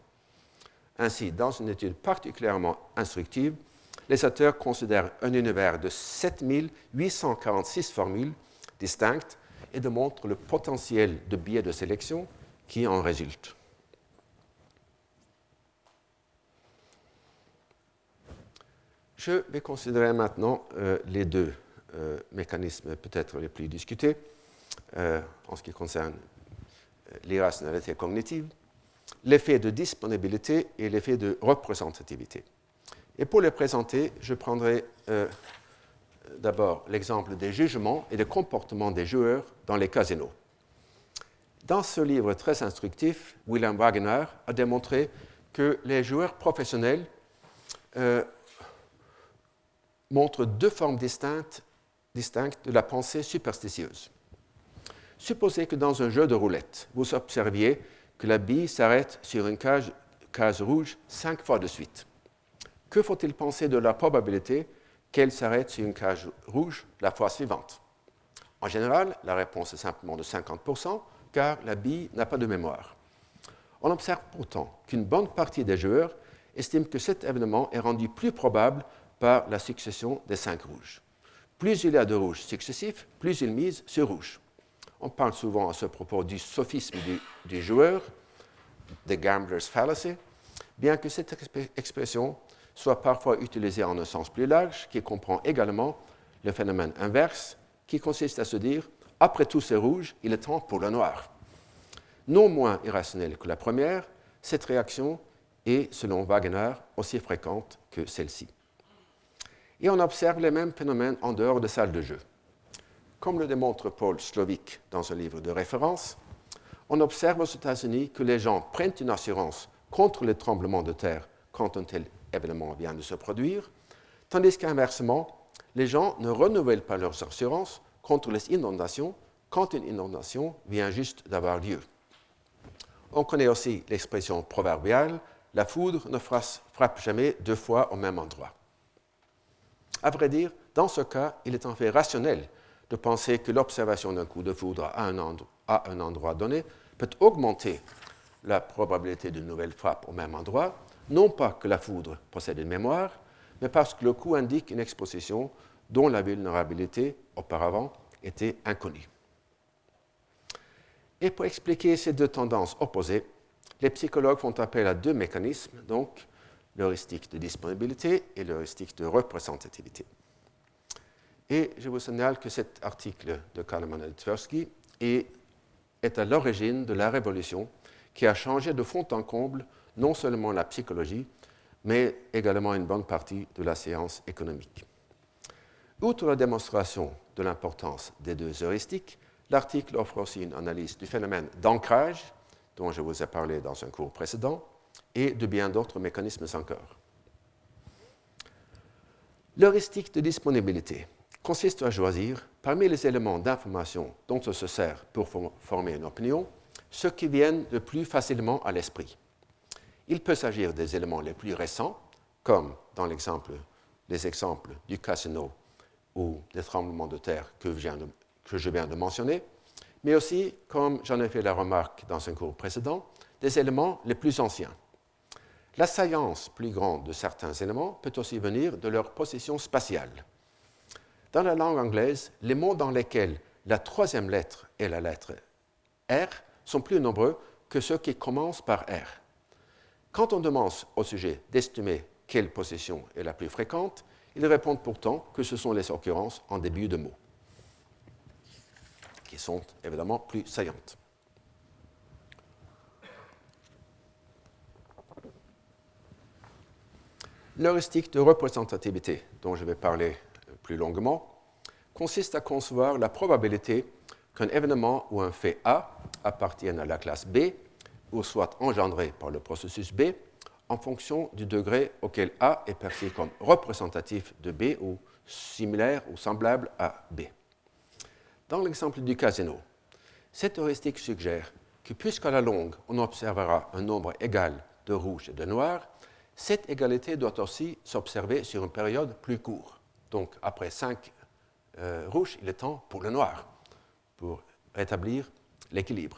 Ainsi, dans une étude particulièrement instructive, les auteurs considèrent un univers de 7846 formules distinctes et démontrent le potentiel de biais de sélection qui en résulte. Je vais considérer maintenant euh, les deux euh, mécanismes peut-être les plus discutés euh, en ce qui concerne l'irrationalité cognitive, l'effet de disponibilité et l'effet de représentativité. Et pour les présenter, je prendrai d'abord l'exemple des jugements et des comportements des joueurs dans les casinos. Dans ce livre très instructif, William Wagner a démontré que les joueurs professionnels montrent deux formes distinctes, distinctes de la pensée superstitieuse. Supposez que dans un jeu de roulette, vous observiez que la bille s'arrête sur une case, case rouge cinq fois de suite. Que faut-il penser de la probabilité qu'elle s'arrête sur une case rouge la fois suivante? En général, la réponse est simplement de 50%, car la bille n'a pas de mémoire. On observe pourtant qu'une bonne partie des joueurs estiment que cet événement est rendu plus probable par la succession des cinq rouges. Plus il y a de rouges successifs, plus ils misent sur rouge. On parle souvent à ce propos du sophisme du, joueur, the gambler's fallacy, bien que cette expression soit parfois utilisée en un sens plus large, qui comprend également le phénomène inverse, qui consiste à se dire après tout c'est rouge, il est temps pour le noir. Non moins irrationnelle que la première, cette réaction est, selon Wagner, aussi fréquente que celle-ci. Et on observe les mêmes phénomènes en dehors de salles de jeu. Comme le démontre Paul Slovic dans un livre de référence, on observe aux États-Unis que les gens prennent une assurance contre les tremblements de terre quand un tel événement vient de se produire, tandis qu'inversement, les gens ne renouvellent pas leurs assurances contre les inondations quand une inondation vient juste d'avoir lieu. On connaît aussi l'expression proverbiale la foudre ne frappe jamais deux fois au même endroit. À vrai dire, dans ce cas, il est en fait rationnel de penser que l'observation d'un coup de foudre à un, endroit, donné peut augmenter la probabilité d'une nouvelle frappe au même endroit, non pas que la foudre possède une mémoire, mais parce que le coup indique une exposition dont la vulnérabilité auparavant était inconnue. Et pour expliquer ces deux tendances opposées, les psychologues font appel à deux mécanismes, donc l'heuristique de disponibilité et l'heuristique de représentativité. Et je vous signale que cet article de Kahneman et Tversky est, est à l'origine de la révolution qui a changé de fond en comble non seulement la psychologie, mais également une bonne partie de la science économique. Outre la démonstration de l'importance des deux heuristiques, l'article offre aussi une analyse du phénomène d'ancrage, dont je vous ai parlé dans un cours précédent, et de bien d'autres mécanismes encore. L'heuristique de disponibilité consiste à choisir, parmi les éléments d'information dont on se sert pour former une opinion, ceux qui viennent le plus facilement à l'esprit. Il peut s'agir des éléments les plus récents, comme dans l'exemple, les exemples du casino ou des tremblements de terre que je viens de, mentionner, mais aussi, comme j'en ai fait la remarque dans un cours précédent, des éléments les plus anciens. La saillance plus grande de certains éléments peut aussi venir de leur position spatiale. Dans la langue anglaise, les mots dans lesquels la troisième lettre est la lettre R sont plus nombreux que ceux qui commencent par R. Quand on demande au sujet d'estimer quelle position est la plus fréquente, ils répondent pourtant que ce sont les occurrences en début de mots, qui sont évidemment plus saillantes. L'heuristique de représentativité, dont je vais parler plus longuement, consiste à concevoir la probabilité qu'un événement ou un fait A appartienne à la classe B ou soit engendré par le processus B en fonction du degré auquel A est perçu comme représentatif de B ou similaire ou semblable à B. Dans l'exemple du casino, cette heuristique suggère que puisqu'à la longue on observera un nombre égal de rouges et de noirs, cette égalité doit aussi s'observer sur une période plus courte. Donc après 5 euh, rouges, il est temps pour le noir, pour rétablir l'équilibre.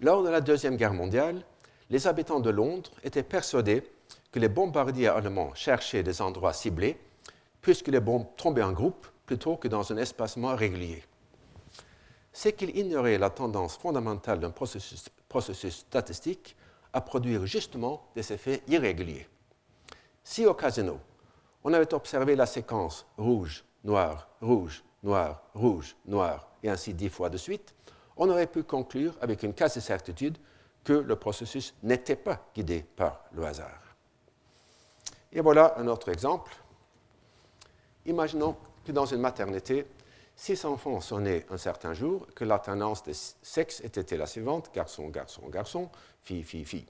Lors de la Deuxième Guerre mondiale, les habitants de Londres étaient persuadés que les bombardiers allemands cherchaient des endroits ciblés, puisque les bombes tombaient en groupe plutôt que dans un espacement régulier. C'est qu'ils ignoraient la tendance fondamentale d'un processus, processus statistique à produire justement des effets irréguliers. Si au casino, on avait observé la séquence rouge, noir, rouge, noir, rouge, noir, et ainsi dix fois de suite, on aurait pu conclure avec une quasi-certitude que le processus n'était pas guidé par le hasard. Et voilà un autre exemple Imaginons que dans une maternité, six enfants sont nés un certain jour, que l'alternance des sexes était la suivante garçon, garçon, garçon, fille, fille, fille.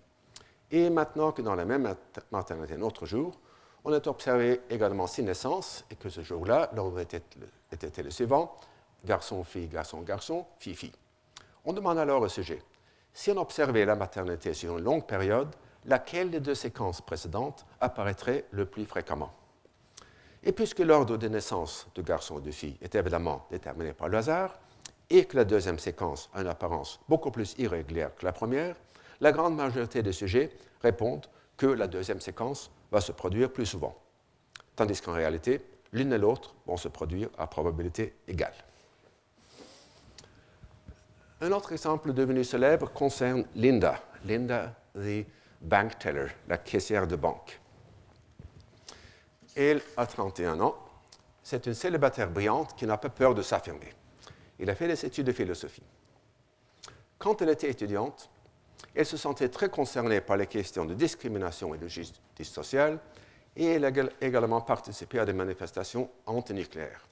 Et maintenant que dans la même maternité, un autre jour, on a observé également six naissances et que ce jour-là, l'ordre était, était, le suivant garçon, fille, garçon, garçon, fille, fille. On demande alors au sujet si on observait la maternité sur une longue période, laquelle des deux séquences précédentes apparaîtrait le plus fréquemment? Et puisque l'ordre de naissance de garçon et de fille est évidemment déterminé par le hasard, et que la deuxième séquence a une apparence beaucoup plus irrégulière que la première, la grande majorité des sujets répondent que la deuxième séquence va se produire plus souvent, tandis qu'en réalité, l'une et l'autre vont se produire à probabilité égale. Un autre exemple devenu célèbre concerne Linda, Linda the bank teller, la caissière de banque. Elle a 31 ans. C'est une célibataire brillante qui n'a pas peur de s'affirmer. Elle a fait des études de philosophie. Quand elle était étudiante, elle se sentait très concernée par les questions de discrimination et de justice sociale, et elle a également participé à des manifestations antinucléaires.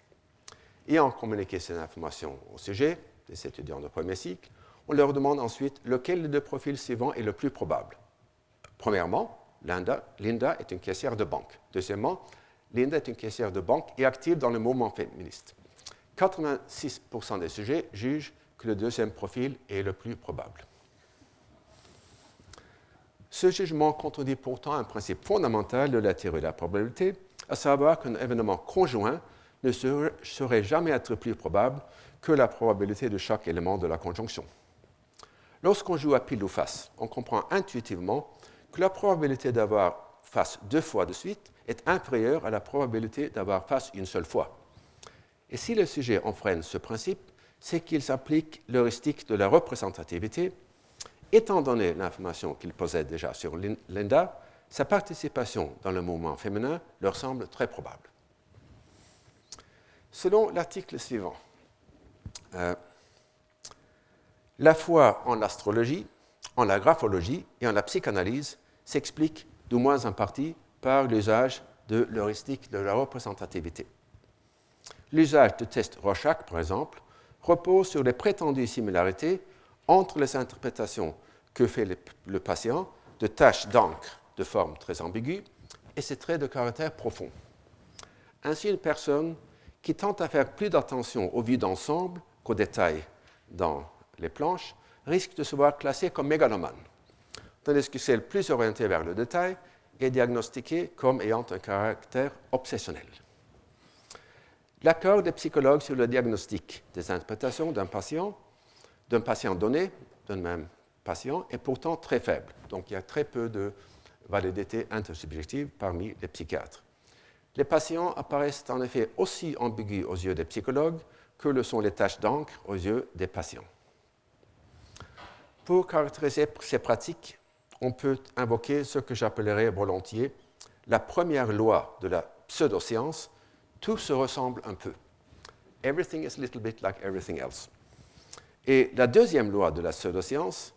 Ayant communiqué ces informations au sujet des étudiants de premier cycle, on leur demande ensuite lequel des deux profils suivants est le plus probable. Premièrement, Linda, Linda est une caissière de banque. Deuxièmement, Linda est une caissière de banque et active dans le mouvement féministe. 86% des sujets jugent que le deuxième profil est le plus probable. Ce jugement contredit pourtant un principe fondamental de la théorie de la probabilité, à savoir qu'un événement conjoint ne saurait jamais être plus probable que la probabilité de chaque élément de la conjonction. Lorsqu'on joue à pile ou face, on comprend intuitivement que la probabilité d'avoir face deux fois de suite est inférieure à la probabilité d'avoir face une seule fois. Et si le sujet enfreine ce principe, c'est qu'il s'applique l'heuristique de la représentativité Étant donné l'information qu'il possède déjà sur Linda, sa participation dans le mouvement féminin leur semble très probable. Selon l'article suivant, euh, la foi en l'astrologie, en la graphologie et en la psychanalyse s'explique du moins en partie par l'usage de l'heuristique de la représentativité. L'usage de tests Rorschach, par exemple, repose sur les prétendues similarités entre les interprétations que fait le, patient de taches d'encre de forme très ambiguë et ses traits de caractère profond. Ainsi, une personne qui tente à faire plus d'attention aux vues d'ensemble qu'aux détails dans les planches risque de se voir classée comme mégalomane, tandis que celle plus orientée vers le détail est diagnostiquée comme ayant un caractère obsessionnel. L'accord des psychologues sur le diagnostic des interprétations d'un patient d'un patient donné, d'un même patient, est pourtant très faible. Donc il y a très peu de validité intersubjective parmi les psychiatres. Les patients apparaissent en effet aussi ambigus aux yeux des psychologues que le sont les taches d'encre aux yeux des patients. Pour caractériser ces pratiques, on peut invoquer ce que j'appellerais volontiers la première loi de la pseudoscience tout se ressemble un peu. Everything is a little bit like everything else. Et la deuxième loi de la pseudoscience,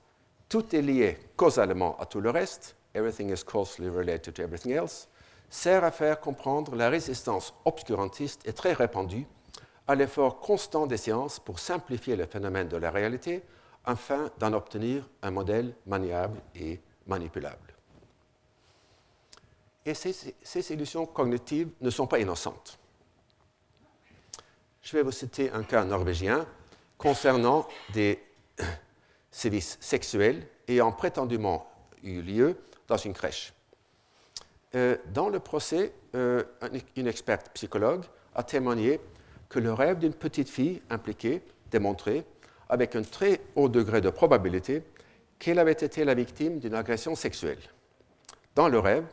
tout est lié causalement à tout le reste, everything is causally related to everything else, sert à faire comprendre la résistance obscurantiste et très répandue à l'effort constant des sciences pour simplifier le phénomène de la réalité afin d'en obtenir un modèle maniable et manipulable. Et ces, ces illusions cognitives ne sont pas innocentes. Je vais vous citer un cas norvégien concernant des sévices sexuels ayant prétendument eu lieu dans une crèche. Euh, dans le procès, euh, une experte psychologue a témoigné que le rêve d'une petite fille impliquée démontrait, avec un très haut degré de probabilité, qu'elle avait été la victime d'une agression sexuelle. Dans le rêve,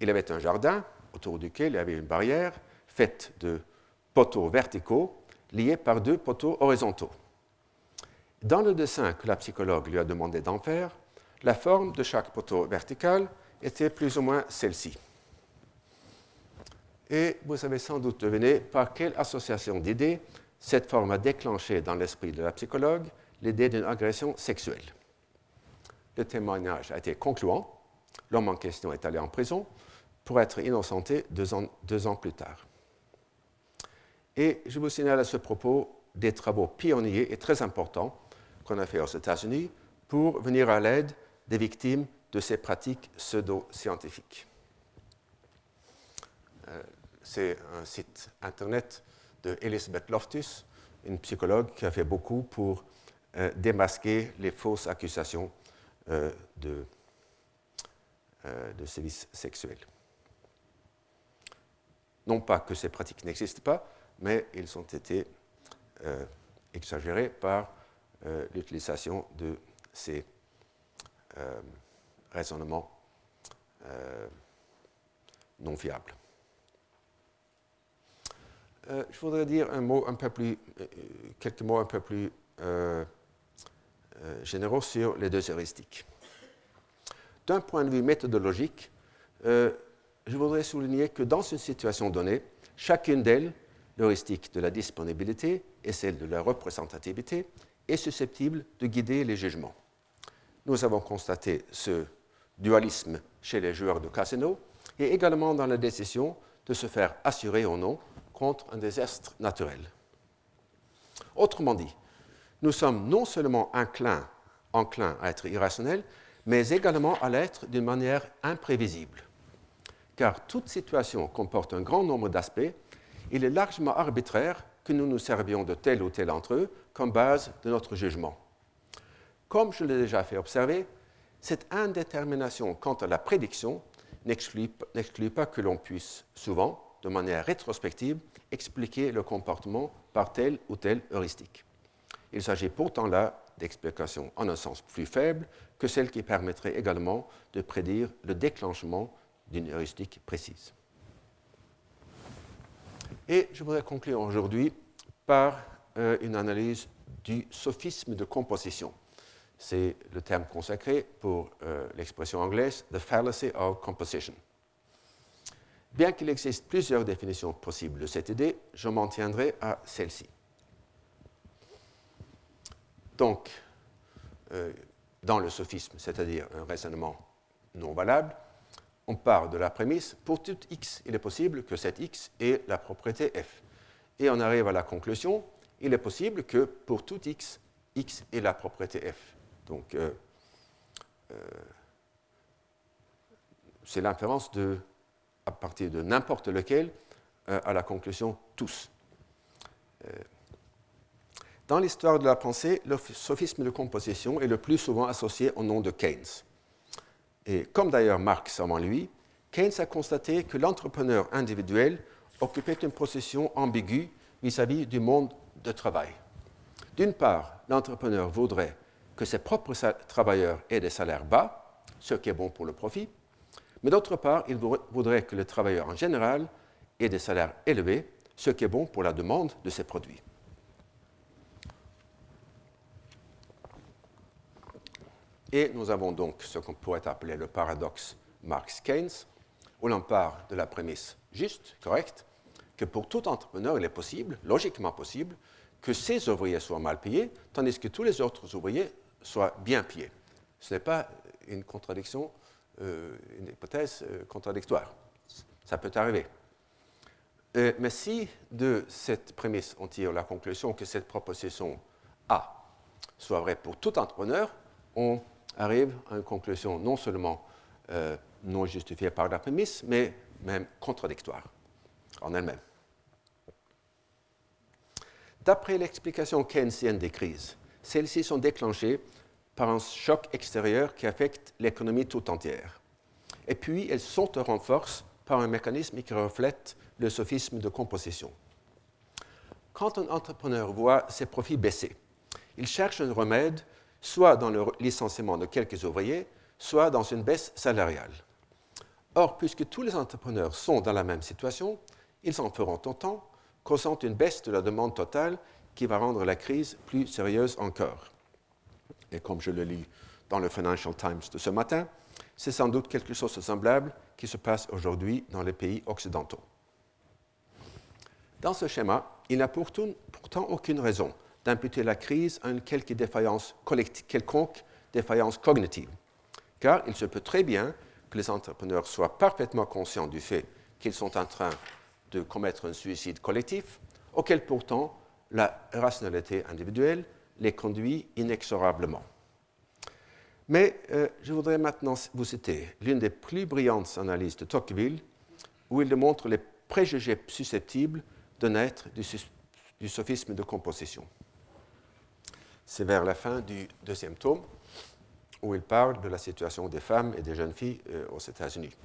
il avait un jardin autour duquel il y avait une barrière faite de poteaux verticaux liés par deux poteaux horizontaux. Dans le dessin que la psychologue lui a demandé d'en faire, la forme de chaque poteau vertical était plus ou moins celle-ci. Et vous avez sans doute deviné par quelle association d'idées cette forme a déclenché dans l'esprit de la psychologue l'idée d'une agression sexuelle. Le témoignage a été concluant. L'homme en question est allé en prison pour être innocenté deux ans, plus tard. Et je vous signale à ce propos des travaux pionniers et très importants qu'on a fait aux États-Unis pour venir à l'aide des victimes de ces pratiques pseudo-scientifiques. Euh, c'est un site internet de Elizabeth Loftus, une psychologue qui a fait beaucoup pour euh, démasquer les fausses accusations euh, de, de sévices sexuels. Non pas que ces pratiques n'existent pas, mais ils ont été exagérés par l'utilisation de ces raisonnements non fiables. Euh, je voudrais dire un mot un peu plus, euh, quelques mots un peu plus euh, généraux sur les deux heuristiques. D'un point de vue méthodologique, je voudrais souligner que dans une situation donnée, chacune d'elles, l'heuristique de la disponibilité et celle de la représentativité, est susceptible de guider les jugements. Nous avons constaté ce dualisme chez les joueurs de casino et également dans la décision de se faire assurer ou non contre un désastre naturel. Autrement dit, nous sommes non seulement enclins, enclins à être irrationnels, mais également à l'être d'une manière imprévisible. Car toute situation comporte un grand nombre d'aspects, il est largement arbitraire que nous nous servions de tel ou tel entre eux comme base de notre jugement. Comme je l'ai déjà fait observer, cette indétermination quant à la prédiction n'exclut pas que l'on puisse souvent, de manière rétrospective, expliquer le comportement par telle ou telle heuristique. Il s'agit pourtant là d'explications en un sens plus faible que celles qui permettraient également de prédire le déclenchement d'une heuristique précise. Et je voudrais conclure aujourd'hui par euh, une analyse du sophisme de composition. C'est le terme consacré pour euh, l'expression anglaise The Fallacy of Composition. Bien qu'il existe plusieurs définitions possibles de cette idée, je m'en tiendrai à celle-ci. Donc, euh, dans le sophisme, c'est-à-dire un raisonnement non valable, on part de la prémisse, pour tout x, il est possible que cette x ait la propriété f. Et on arrive à la conclusion, il est possible que pour tout x, x ait la propriété f. Donc, euh, euh, c'est l'inférence de à partir de n'importe lequel euh, à la conclusion tous. Euh, dans l'histoire de la pensée, le sophisme de composition est le plus souvent associé au nom de Keynes. Et comme d'ailleurs Marx avant lui, Keynes a constaté que l'entrepreneur individuel occupait une position ambiguë vis-à-vis du monde de travail. D'une part, l'entrepreneur voudrait que ses propres travailleurs aient des salaires bas, ce qui est bon pour le profit, mais d'autre part, il voudrait que les travailleurs en général aient des salaires élevés, ce qui est bon pour la demande de ces produits. Et nous avons donc ce qu'on pourrait appeler le paradoxe Marx-Keynes, où l'on part de la prémisse juste, correcte, que pour tout entrepreneur, il est possible, logiquement possible, que ses ouvriers soient mal payés, tandis que tous les autres ouvriers soient bien payés. Ce n'est pas une contradiction une hypothèse euh, contradictoire. Ça peut arriver. Euh, mais si de cette prémisse on tire la conclusion que cette proposition A soit vraie pour tout entrepreneur, on arrive à une conclusion non seulement non justifiée par la prémisse, mais même contradictoire en elle-même. D'après l'explication keynesienne des crises, celles-ci sont déclenchées par un choc extérieur qui affecte l'économie tout entière. Et puis, elles sont en par un mécanisme qui reflète le sophisme de composition. Quand un entrepreneur voit ses profits baisser, il cherche un remède soit dans le licenciement de quelques ouvriers, soit dans une baisse salariale. Or, puisque tous les entrepreneurs sont dans la même situation, ils en feront autant, causant une baisse de la demande totale qui va rendre la crise plus sérieuse encore et comme je le lis dans le Financial Times de ce matin, c'est sans doute quelque chose de semblable qui se passe aujourd'hui dans les pays occidentaux. Dans ce schéma, il n'y a pourtant, aucune raison d'imputer la crise à une quelconque défaillance cognitive, car il se peut très bien que les entrepreneurs soient parfaitement conscients du fait qu'ils sont en train de commettre un suicide collectif, auxquels pourtant la rationalité individuelle les conduit inexorablement. Mais euh, je voudrais maintenant vous citer l'une des plus brillantes analyses de Tocqueville, où il démontre les préjugés susceptibles de naître du, sophisme de composition. C'est vers la fin du deuxième tome, où il parle de la situation des femmes et des jeunes filles euh, aux États-Unis.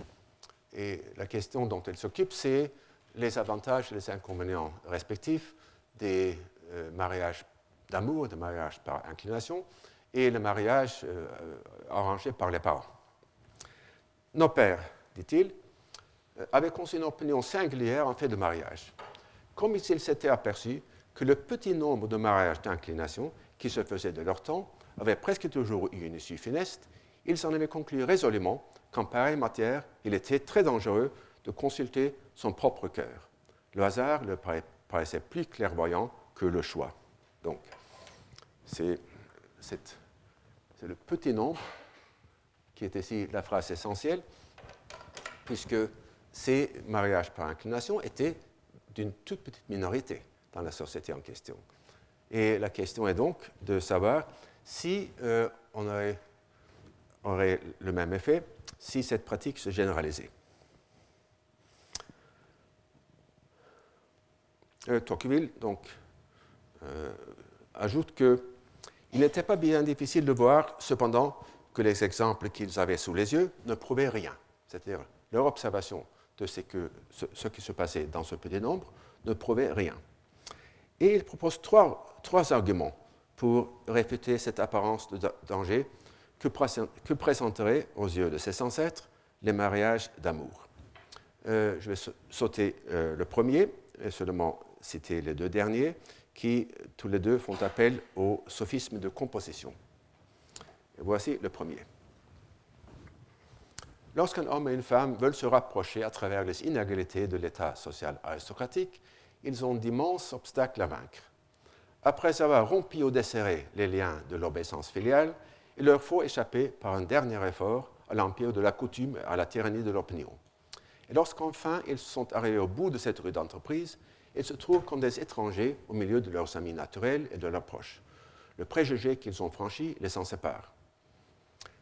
Et la question dont il s'occupe, c'est les avantages et les inconvénients respectifs des euh, mariages d'amour, des mariages par inclination, et le mariage euh, arrangé par les parents. Nos pères, dit-il, euh, avaient conçu une opinion singulière en fait de mariage, comme s'ils s'étaient aperçus que le petit nombre de mariages d'inclination qui se faisaient de leur temps avait presque toujours eu une issue funeste, ils s'en avaient conclu résolument qu'en pareille matière, il était très dangereux de consulter son propre cœur. Le hasard leur paraissait plus clairvoyant que le choix. Donc, c'est le petit nombre qui est ici la phrase essentielle, puisque ces mariages par inclination étaient d'une toute petite minorité dans la société en question. Et la question est donc de savoir si euh, on aurait, aurait, le même effet si cette pratique se généralisait. Euh, Tocqueville donc, euh, ajoute que il n'était pas bien difficile de voir, cependant, que les exemples qu'ils avaient sous les yeux ne prouvaient rien. C'est-à-dire, leur observation de ce, que, ce, qui se passait dans ce petit nombre ne prouvait rien. Et il propose trois, trois arguments pour réfuter cette apparence de danger que, que présenteraient aux yeux de ses ancêtres les mariages d'amour. Euh, je vais sauter euh, le premier et seulement citer les deux derniers qui tous les deux font appel au sophisme de composition. Voici le premier. Lorsqu'un homme et une femme veulent se rapprocher à travers les inégalités de l'état social aristocratique, ils ont d'immenses obstacles à vaincre. Après avoir rompu ou desserré les liens de l'obéissance filiale, il leur faut échapper par un dernier effort à l'empire de la coutume et à la tyrannie de l'opinion. Et lorsqu'enfin ils sont arrivés au bout de cette rude entreprise, ils se trouvent comme des étrangers au milieu de leurs amis naturels et de leurs proches. Le préjugé qu'ils ont franchi les en sépare.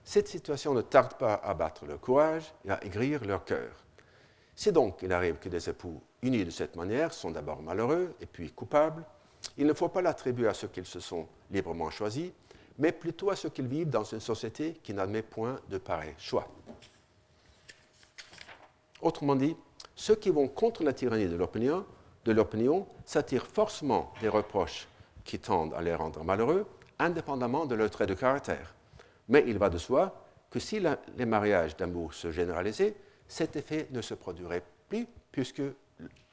Cette situation ne tarde pas à battre leur courage et à aigrir leur cœur. C'est donc qu'il arrive que des époux unis de cette manière sont d'abord malheureux et puis coupables. Il ne faut pas l'attribuer à ceux qu'ils se sont librement choisis, mais plutôt à ceux qu'ils vivent dans une société qui n'admet point de pareil choix. Autrement dit, ceux qui vont contre la tyrannie de l'opinion de l'opinion s'attirent forcément des reproches qui tendent à les rendre malheureux, indépendamment de leur trait de caractère. Mais il va de soi que si les mariages d'amour se généralisaient, cet effet ne se produirait plus puisque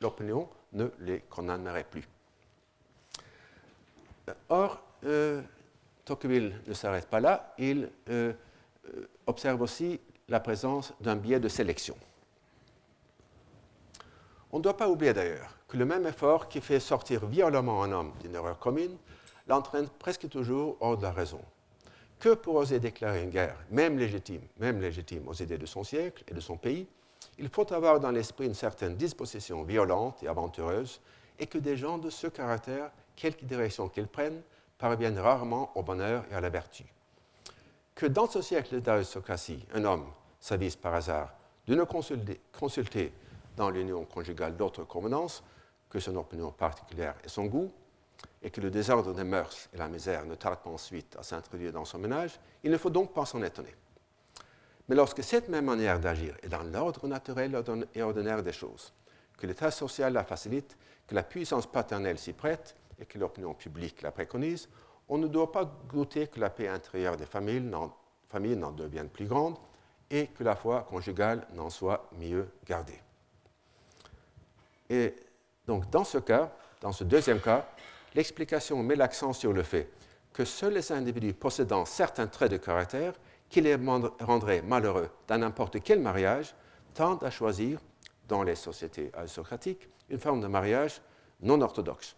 l'opinion ne les condamnerait plus. Or, euh, Tocqueville ne s'arrête pas là, il euh, euh, observe aussi la présence d'un biais de sélection. On ne doit pas oublier d'ailleurs que le même effort qui fait sortir violemment un homme d'une erreur commune l'entraîne presque toujours hors de la raison. Que pour oser déclarer une guerre, même légitime, même légitime aux idées de son siècle et de son pays, il faut avoir dans l'esprit une certaine disposition violente et aventureuse, et que des gens de ce caractère, quelque direction qu'ils prennent, parviennent rarement au bonheur et à la vertu. Que dans ce siècle d'aristocratie, un homme s'avise par hasard de ne consulter, consulter dans l'union conjugale d'autres convenances que son opinion particulière et son goût, et que le désordre des mœurs et la misère ne tardent pas ensuite à s'introduire dans son ménage, il ne faut donc pas s'en étonner. Mais lorsque cette même manière d'agir est dans l'ordre naturel et ordinaire des choses, que l'état social la facilite, que la puissance paternelle s'y prête et que l'opinion publique la préconise, on ne doit pas goûter que la paix intérieure des familles n'en devienne plus grande et que la foi conjugale n'en soit mieux gardée. Et donc, dans ce cas, dans ce deuxième cas, l'explication met l'accent sur le fait que seuls les individus possédant certains traits de caractère qui les rendraient malheureux dans n'importe quel mariage tendent à choisir, dans les sociétés aristocratiques, une forme de mariage non orthodoxe.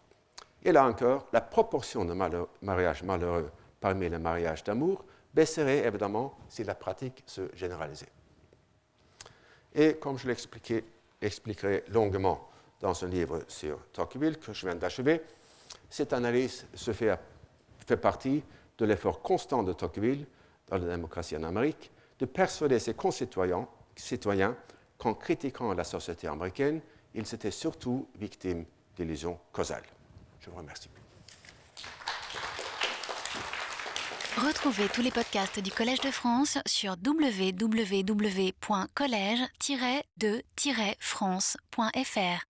Et là encore, la proportion de mariages malheureux parmi les mariages d'amour baisserait évidemment si la pratique se généralisait. Et comme je l'expliquerai longuement dans un livre sur Tocqueville que je viens d'achever. Cette analyse se fait, fait partie de l'effort constant de Tocqueville dans la démocratie en Amérique de persuader ses concitoyens citoyens qu'en critiquant la société américaine, ils étaient surtout victimes d'illusions causales. Je vous remercie. Retrouvez tous les podcasts du Collège de France sur www.collège-de-france.fr.